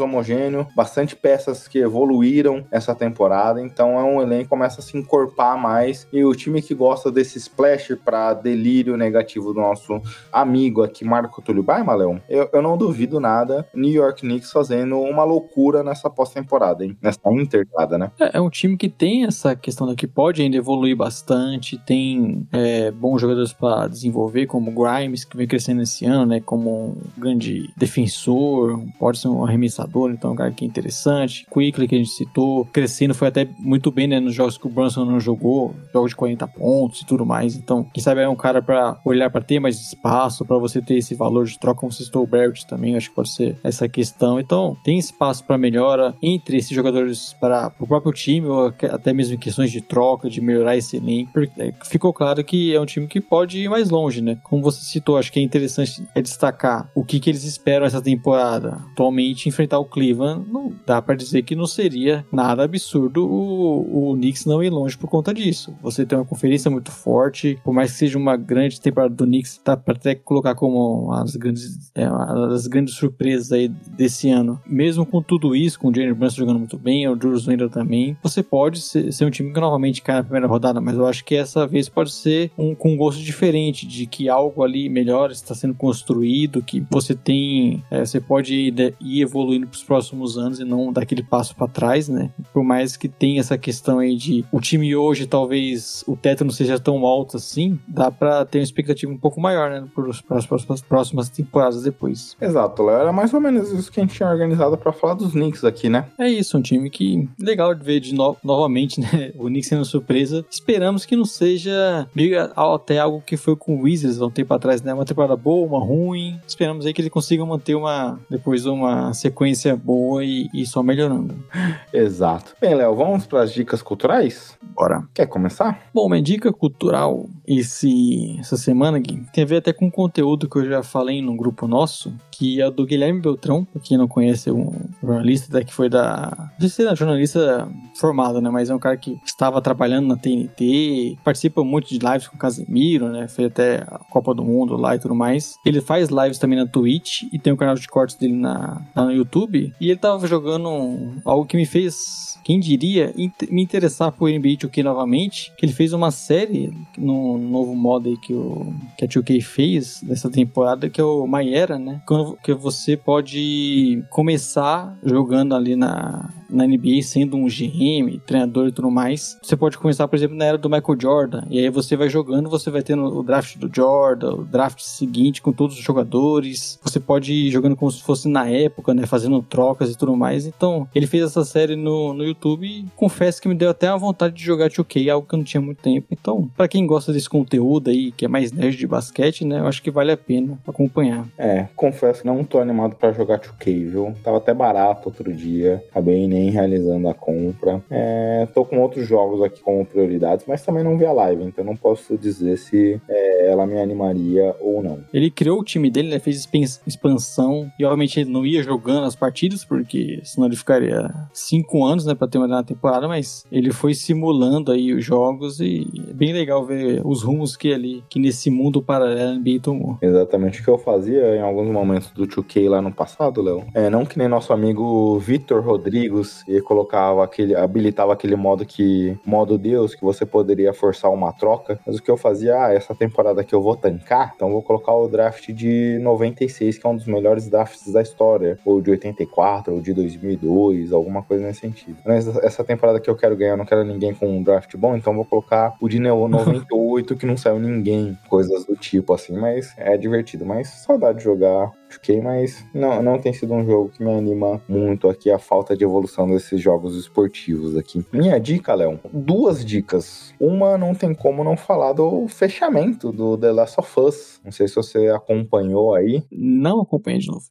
homogêneo, bastante peças que evoluíram essa temporada, então é um elenco que começa a se encorpar mais e o time que gosta desse splash para delírio negativo do nosso amigo aqui, Marco Túlio Baima, Leão, eu, eu não duvido nada New York Knicks fazendo uma loucura nessa pós-temporada, hein? Nessa intercada, né? É, é, um time que tem essa questão da que pode ainda evoluir bastante, tem é, bons jogadores para desenvolver, como Grimes, que vem crescendo esse ano, né? Como um defensor, pode ser um arremessador, então é um cara que é interessante. Quickly, que a gente citou, crescendo, foi até muito bem, né? Nos jogos que o Brunson não jogou, jogos de 40 pontos e tudo mais. Então, quem sabe é um cara para olhar para ter mais espaço, para você ter esse valor de troca, como você citou o Barrett também, acho que pode ser essa questão. Então, tem espaço para melhora entre esses jogadores para o próprio time, ou até mesmo em questões de troca, de melhorar esse elenco. É, ficou claro que é um time que pode ir mais longe, né? Como você citou, acho que é interessante é destacar o que, que eles esperam essa temporada. Atualmente, enfrentar o Cleveland, não dá para dizer que não seria nada absurdo o, o Knicks não ir longe por conta disso. Você tem uma conferência muito forte, por mais que seja uma grande temporada do Knicks, tá para até colocar como uma das grandes, é, uma das grandes surpresas aí desse ano. Mesmo com tudo isso, com o Jalen Brunson jogando muito bem, o Julius Randle também, você pode ser, ser, um time que novamente cai na primeira rodada, mas eu acho que essa vez pode ser um, com um gosto diferente, de que algo ali melhor está sendo construído, que você tem, é, você pode ir, ir evoluindo para os próximos anos e não dar aquele passo para trás, né? Por mais que tenha essa questão aí de o time hoje talvez o teto não seja tão alto assim, dá para ter uma expectativa um pouco maior, né? Para as próximas, próximas temporadas depois. Exato, Léo. Era mais ou menos isso que a gente tinha organizado para falar dos Knicks aqui, né? É isso, um time que legal de ver de no novamente, [LAUGHS] né? O Knicks sendo surpresa. Esperamos que não seja meio até algo que foi com o Wizards há um tempo atrás, né? Uma temporada boa, uma ruim. Esperamos aí que ele consiga manter uma depois uma sequência boa e, e só melhorando. [LAUGHS] Exato. Bem, Léo, vamos para as dicas culturais? Bora. Quer começar? Bom, minha dica cultural esse, essa semana aqui tem a ver até com conteúdo que eu já falei no grupo nosso, que é do Guilherme Beltrão, pra quem não conhece, é um jornalista que foi da. Não sei se é jornalista formado, né? Mas é um cara que estava trabalhando na TNT, participa muito de lives com o Casemiro, né? Fez até a Copa do Mundo lá e tudo mais. Ele faz lives também na Twitch e tem um canal de cortes dele na, no YouTube. E ele tava jogando algo que me fez, quem diria, me interessar por NBA 2K novamente. Que ele fez uma série no novo modo aí que, o, que a 2K fez nessa temporada, que é o Maera, né? Quando que você pode começar jogando ali na, na NBA sendo um GM, treinador e tudo mais. Você pode começar, por exemplo, na era do Michael Jordan. E aí você vai jogando, você vai tendo o draft do Jordan, o draft seguinte com todos os jogadores. Você pode ir jogando como se fosse na época, né? Fazendo trocas e tudo mais. Então, ele fez essa série no, no YouTube e confesso que me deu até a vontade de jogar 2K, algo que eu não tinha muito tempo. Então, para quem gosta desse conteúdo aí, que é mais nerd de basquete, né? Eu acho que vale a pena acompanhar. É, confesso que não tô animado para jogar 2K, viu? Tava até barato outro dia. Acabei nem realizando a compra. É, tô com outros jogos aqui como prioridades, mas também não vi a live, então não posso dizer se é, ela me animaria ou não. Ele criou o time dele, né, fez expansão e obviamente ele não ia jogando as partidas, porque senão ele ficaria cinco anos, né, pra ter uma temporada, mas ele foi simulando aí os jogos e é bem legal ver os rumos que ali, que nesse mundo paralelo NBA tomou. Exatamente o que eu fazia em alguns momentos do 2K lá no passado, Léo. É, não que nem nosso amigo Vitor Rodrigues e colocava aquele, habilitava aquele modo que, modo Deus, que você poderia forçar uma troca. Mas o que eu fazia, ah, essa temporada aqui eu vou tancar, então vou colocar o draft de 96, que é um dos melhores drafts da história, ou de 84, ou de 2002, alguma coisa nesse sentido. Mas essa temporada que eu quero ganhar, eu não quero ninguém com um draft bom, então vou colocar o de 98, que não saiu ninguém, coisas do tipo assim, mas é divertido. Mas saudade de jogar Fiquei, mas não, não tem sido um jogo que me anima muito aqui a falta de evolução desses jogos esportivos aqui. Minha dica, Léo, duas dicas. Uma não tem como não falar do fechamento do The Last of Us. Não sei se você acompanhou aí. Não acompanhei de novo.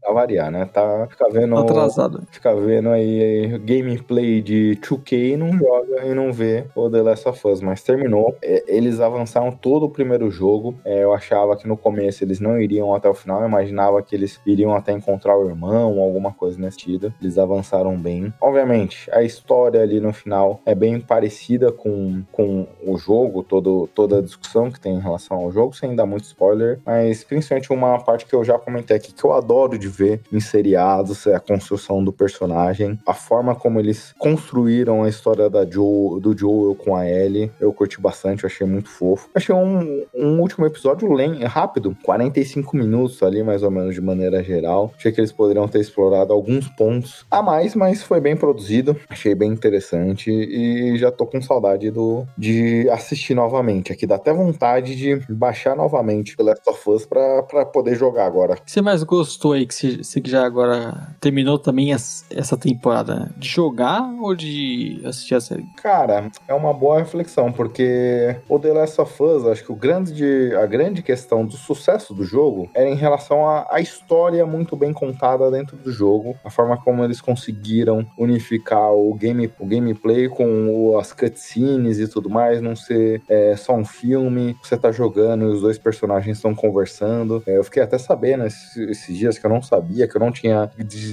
pra [LAUGHS] variar, né? Tá, fica vendo. Atrasado. Fica vendo aí gameplay de 2K e não joga e não vê o The Last of Us, mas terminou. É, eles avançaram todo o primeiro jogo. É, eu achava que no começo eles não iriam até o final, imagina imaginava que eles iriam até encontrar o irmão, alguma coisa nesse sentido. Eles avançaram bem. Obviamente, a história ali no final é bem parecida com, com o jogo, todo, toda a discussão que tem em relação ao jogo, sem dar muito spoiler, mas principalmente uma parte que eu já comentei aqui, que eu adoro de ver em seriados, é a construção do personagem, a forma como eles construíram a história da Joe, do Joel com a Ellie, eu curti bastante, eu achei muito fofo. Achei um, um último episódio rápido, 45 minutos ali, mais ou menos, de maneira geral. Achei que eles poderiam ter explorado alguns pontos a mais, mas foi bem produzido. Achei bem interessante e já tô com saudade do de assistir novamente. Aqui dá até vontade de baixar novamente The Last of Us pra, pra poder jogar agora. O que você mais gostou aí, que você já agora terminou também essa temporada? De jogar ou de assistir a série? Cara, é uma boa reflexão, porque o The Last of Us, acho que o grande, a grande questão do sucesso do jogo era em relação à história muito bem contada dentro do jogo, a forma como eles conseguiram unificar o, game, o gameplay com o, as cutscenes e tudo mais, não ser é, só um filme, você tá jogando e os dois personagens estão conversando. É, eu fiquei até sabendo esses, esses, dias que eu não sabia, que eu não tinha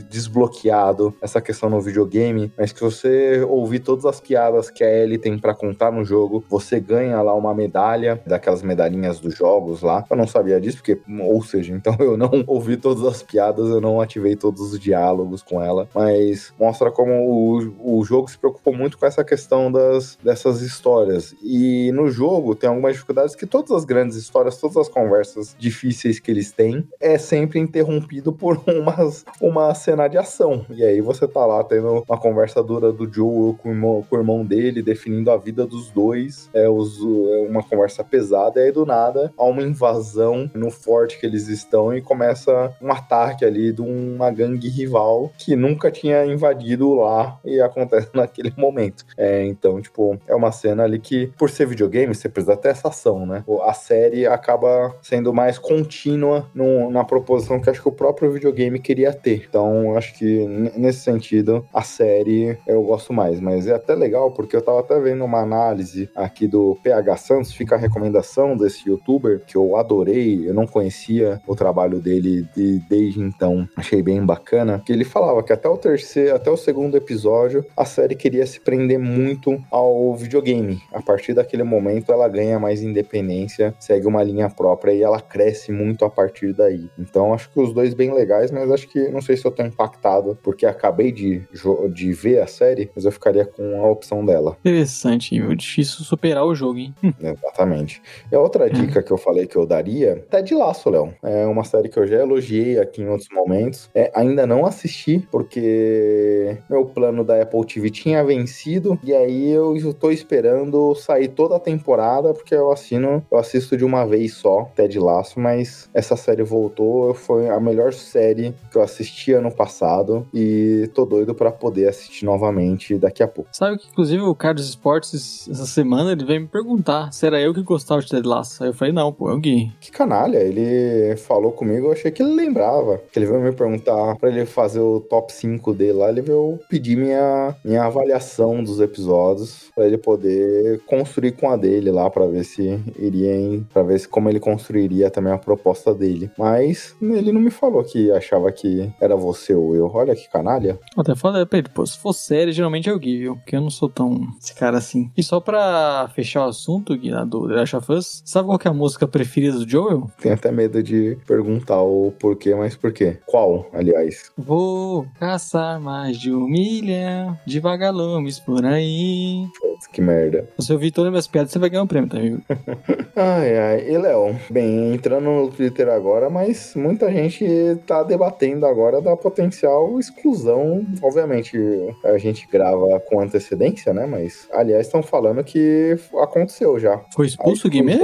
desbloqueado essa questão no videogame, mas que você ouvir todas as piadas que a Ellie tem para contar no jogo, você ganha lá uma medalha, daquelas medalhinhas dos jogos lá. Eu não sabia disso, porque, ou seja, então eu não [LAUGHS] ouvi todas as piadas, eu não ativei todos os diálogos com ela, mas mostra como o, o jogo se preocupou muito com essa questão das, dessas histórias. E no jogo tem algumas dificuldades que todas as grandes histórias, todas as conversas difíceis que eles têm, é sempre interrompido por [LAUGHS] umas, uma cena de ação. E aí você tá lá tendo uma conversa dura do Joel com o irmão, com o irmão dele, definindo a vida dos dois. É, os, é uma conversa pesada, e aí do nada há uma invasão no forte que eles estão e começa um ataque ali de uma gangue rival que nunca tinha invadido lá e acontece [LAUGHS] naquele momento. É, então, tipo, é uma cena ali que, por ser videogame, você precisa ter essa ação, né? A série acaba sendo mais contínua no, na proposição que acho que o próprio videogame queria ter. Então, acho que nesse sentido, a série eu gosto mais. Mas é até legal, porque eu tava até vendo uma análise aqui do PH Santos, fica a recomendação desse youtuber, que eu adorei, eu não conhecia o trabalho dele de, desde então, achei bem bacana, que ele falava que até o terceiro, até o segundo episódio, a série queria se prender muito ao videogame. A partir daquele momento, ela ganha mais independência, segue uma linha própria e ela cresce muito a partir daí. Então, acho que os dois bem legais, mas acho que não sei se eu tô impactado, porque acabei de, de ver a série, mas eu ficaria com a opção dela. Interessante, é difícil superar o jogo, hein? Exatamente. E a outra dica que eu falei que eu daria, tá de laço, Léo. É uma série que eu já elogiei aqui em outros momentos. É, ainda não assisti, porque meu plano da Apple TV tinha vencido, e aí eu estou esperando sair toda a temporada, porque eu assino, eu assisto de uma vez só, Ted Laço, mas essa série voltou, foi a melhor série que eu assisti ano passado, e tô doido para poder assistir novamente daqui a pouco. Sabe que, inclusive, o Carlos Esportes, essa semana, ele veio me perguntar se era eu que gostava de Ted Lasso. Aí eu falei, não, pô, é o Gui. Que canalha, ele falou comigo, eu achei que ele lembrava. Que ele veio me perguntar pra ele fazer o top 5 dele lá, ele veio pedir minha, minha avaliação dos episódios, pra ele poder construir com a dele lá, pra ver se iria em, pra ver se como ele construiria também a proposta dele. Mas ele não me falou que achava que era você ou eu. Olha que canalha. Eu até falei pra ele, pô, se for sério, geralmente é o Gui, viu? Porque eu não sou tão esse cara assim. E só pra fechar o assunto, Gui, do The Last of Us, sabe qual que é a música preferida do Joel? Tenho até medo de perguntar o porquê, mas por quê? Qual, aliás? Vou caçar mais de um milhão de vagalumes por aí. Putz, que merda. Se eu ouvir todas as minhas piadas, você vai ganhar um prêmio, tá, amigo? [LAUGHS] ai, ai. E, Léo, bem, entrando no Twitter agora, mas muita gente tá debatendo agora da potencial exclusão. Obviamente, a gente grava com antecedência, né? Mas, aliás, estão falando que aconteceu já. Foi expulso o Guimê?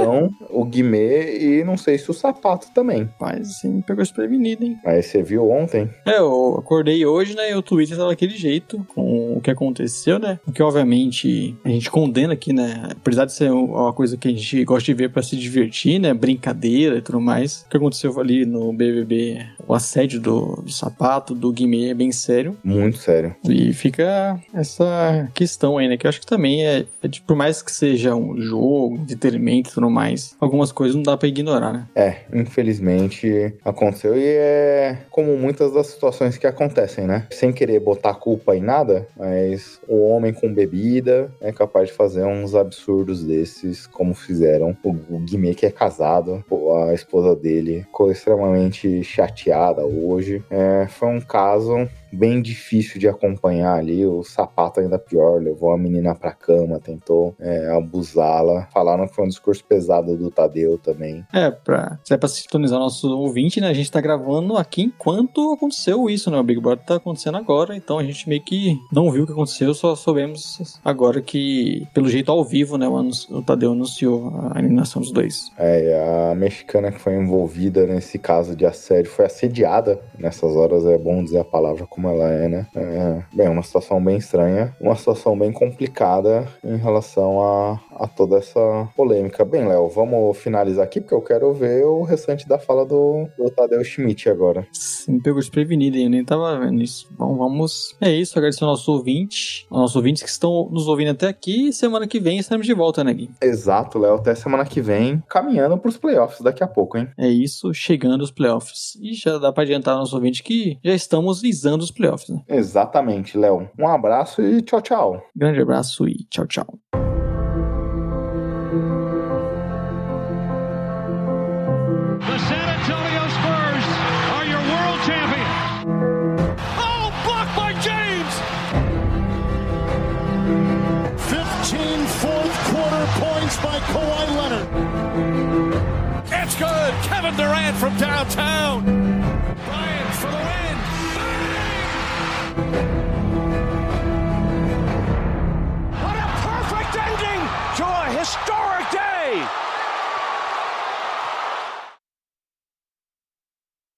O Guimê e não sei se o Sapato também. Mas, assim, pegou desprevenido, hein? Mas você viu ontem? É, eu acordei hoje, né? E o Twitter tava daquele jeito, com o que aconteceu, né? O que, obviamente, a gente condena aqui, né? Apesar de ser uma coisa que a gente gosta de ver pra se divertir, né? Brincadeira e tudo mais. O que aconteceu ali no BBB o assédio do, do sapato, do Guimê é bem sério. Muito sério. E fica essa questão aí, né? Que eu acho que também é, é por mais que seja um jogo, entretenimento e tudo mais, algumas coisas não dá pra ignorar, né? É, infelizmente aconteceu e é como muitas das situações que acontecem, né? Sem querer botar culpa em nada, mas o homem com bebida é capaz de fazer uns absurdos desses, como fizeram o, o Guimê, que é casado, a esposa dele ficou extremamente chateada hoje. É, foi um caso bem difícil de acompanhar ali. O sapato ainda pior, levou a menina pra cama, tentou é, abusá-la. Falaram que foi um discurso pesado do Tadeu também. É, pra, se é pra sintonizar nosso ouvinte, né? A gente tá gravando aqui enquanto aconteceu isso, né? O Big Brother tá acontecendo agora, então a gente meio que não viu o que aconteceu, só soubemos agora que, pelo jeito ao vivo, né? O, o Tadeu anunciou a eliminação dos dois. É, a mexicana que foi envolvida nesse caso de assédio foi assediada. Nessas horas é bom dizer a palavra como ela é, né? É, bem, uma situação bem estranha, uma situação bem complicada em relação a, a toda essa polêmica. Bem, Léo, vamos finalizar aqui, porque eu quero ver o restante da fala do, do Tadeu Schmidt agora. Sim, me pegou desprevenido, eu nem tava vendo isso. Bom, vamos. É isso, agradecer ao nosso ouvinte, aos nossos ouvintes que estão nos ouvindo até aqui. Semana que vem estaremos de volta, né, Gui? Exato, Léo, até semana que vem, caminhando pros playoffs daqui a pouco, hein? É isso, chegando os playoffs. E já dá pra adiantar ao nosso ouvinte que já estamos visando os playoffs, né? Exatamente, Léo. Um abraço e tchau, tchau. Grande abraço e tchau, tchau.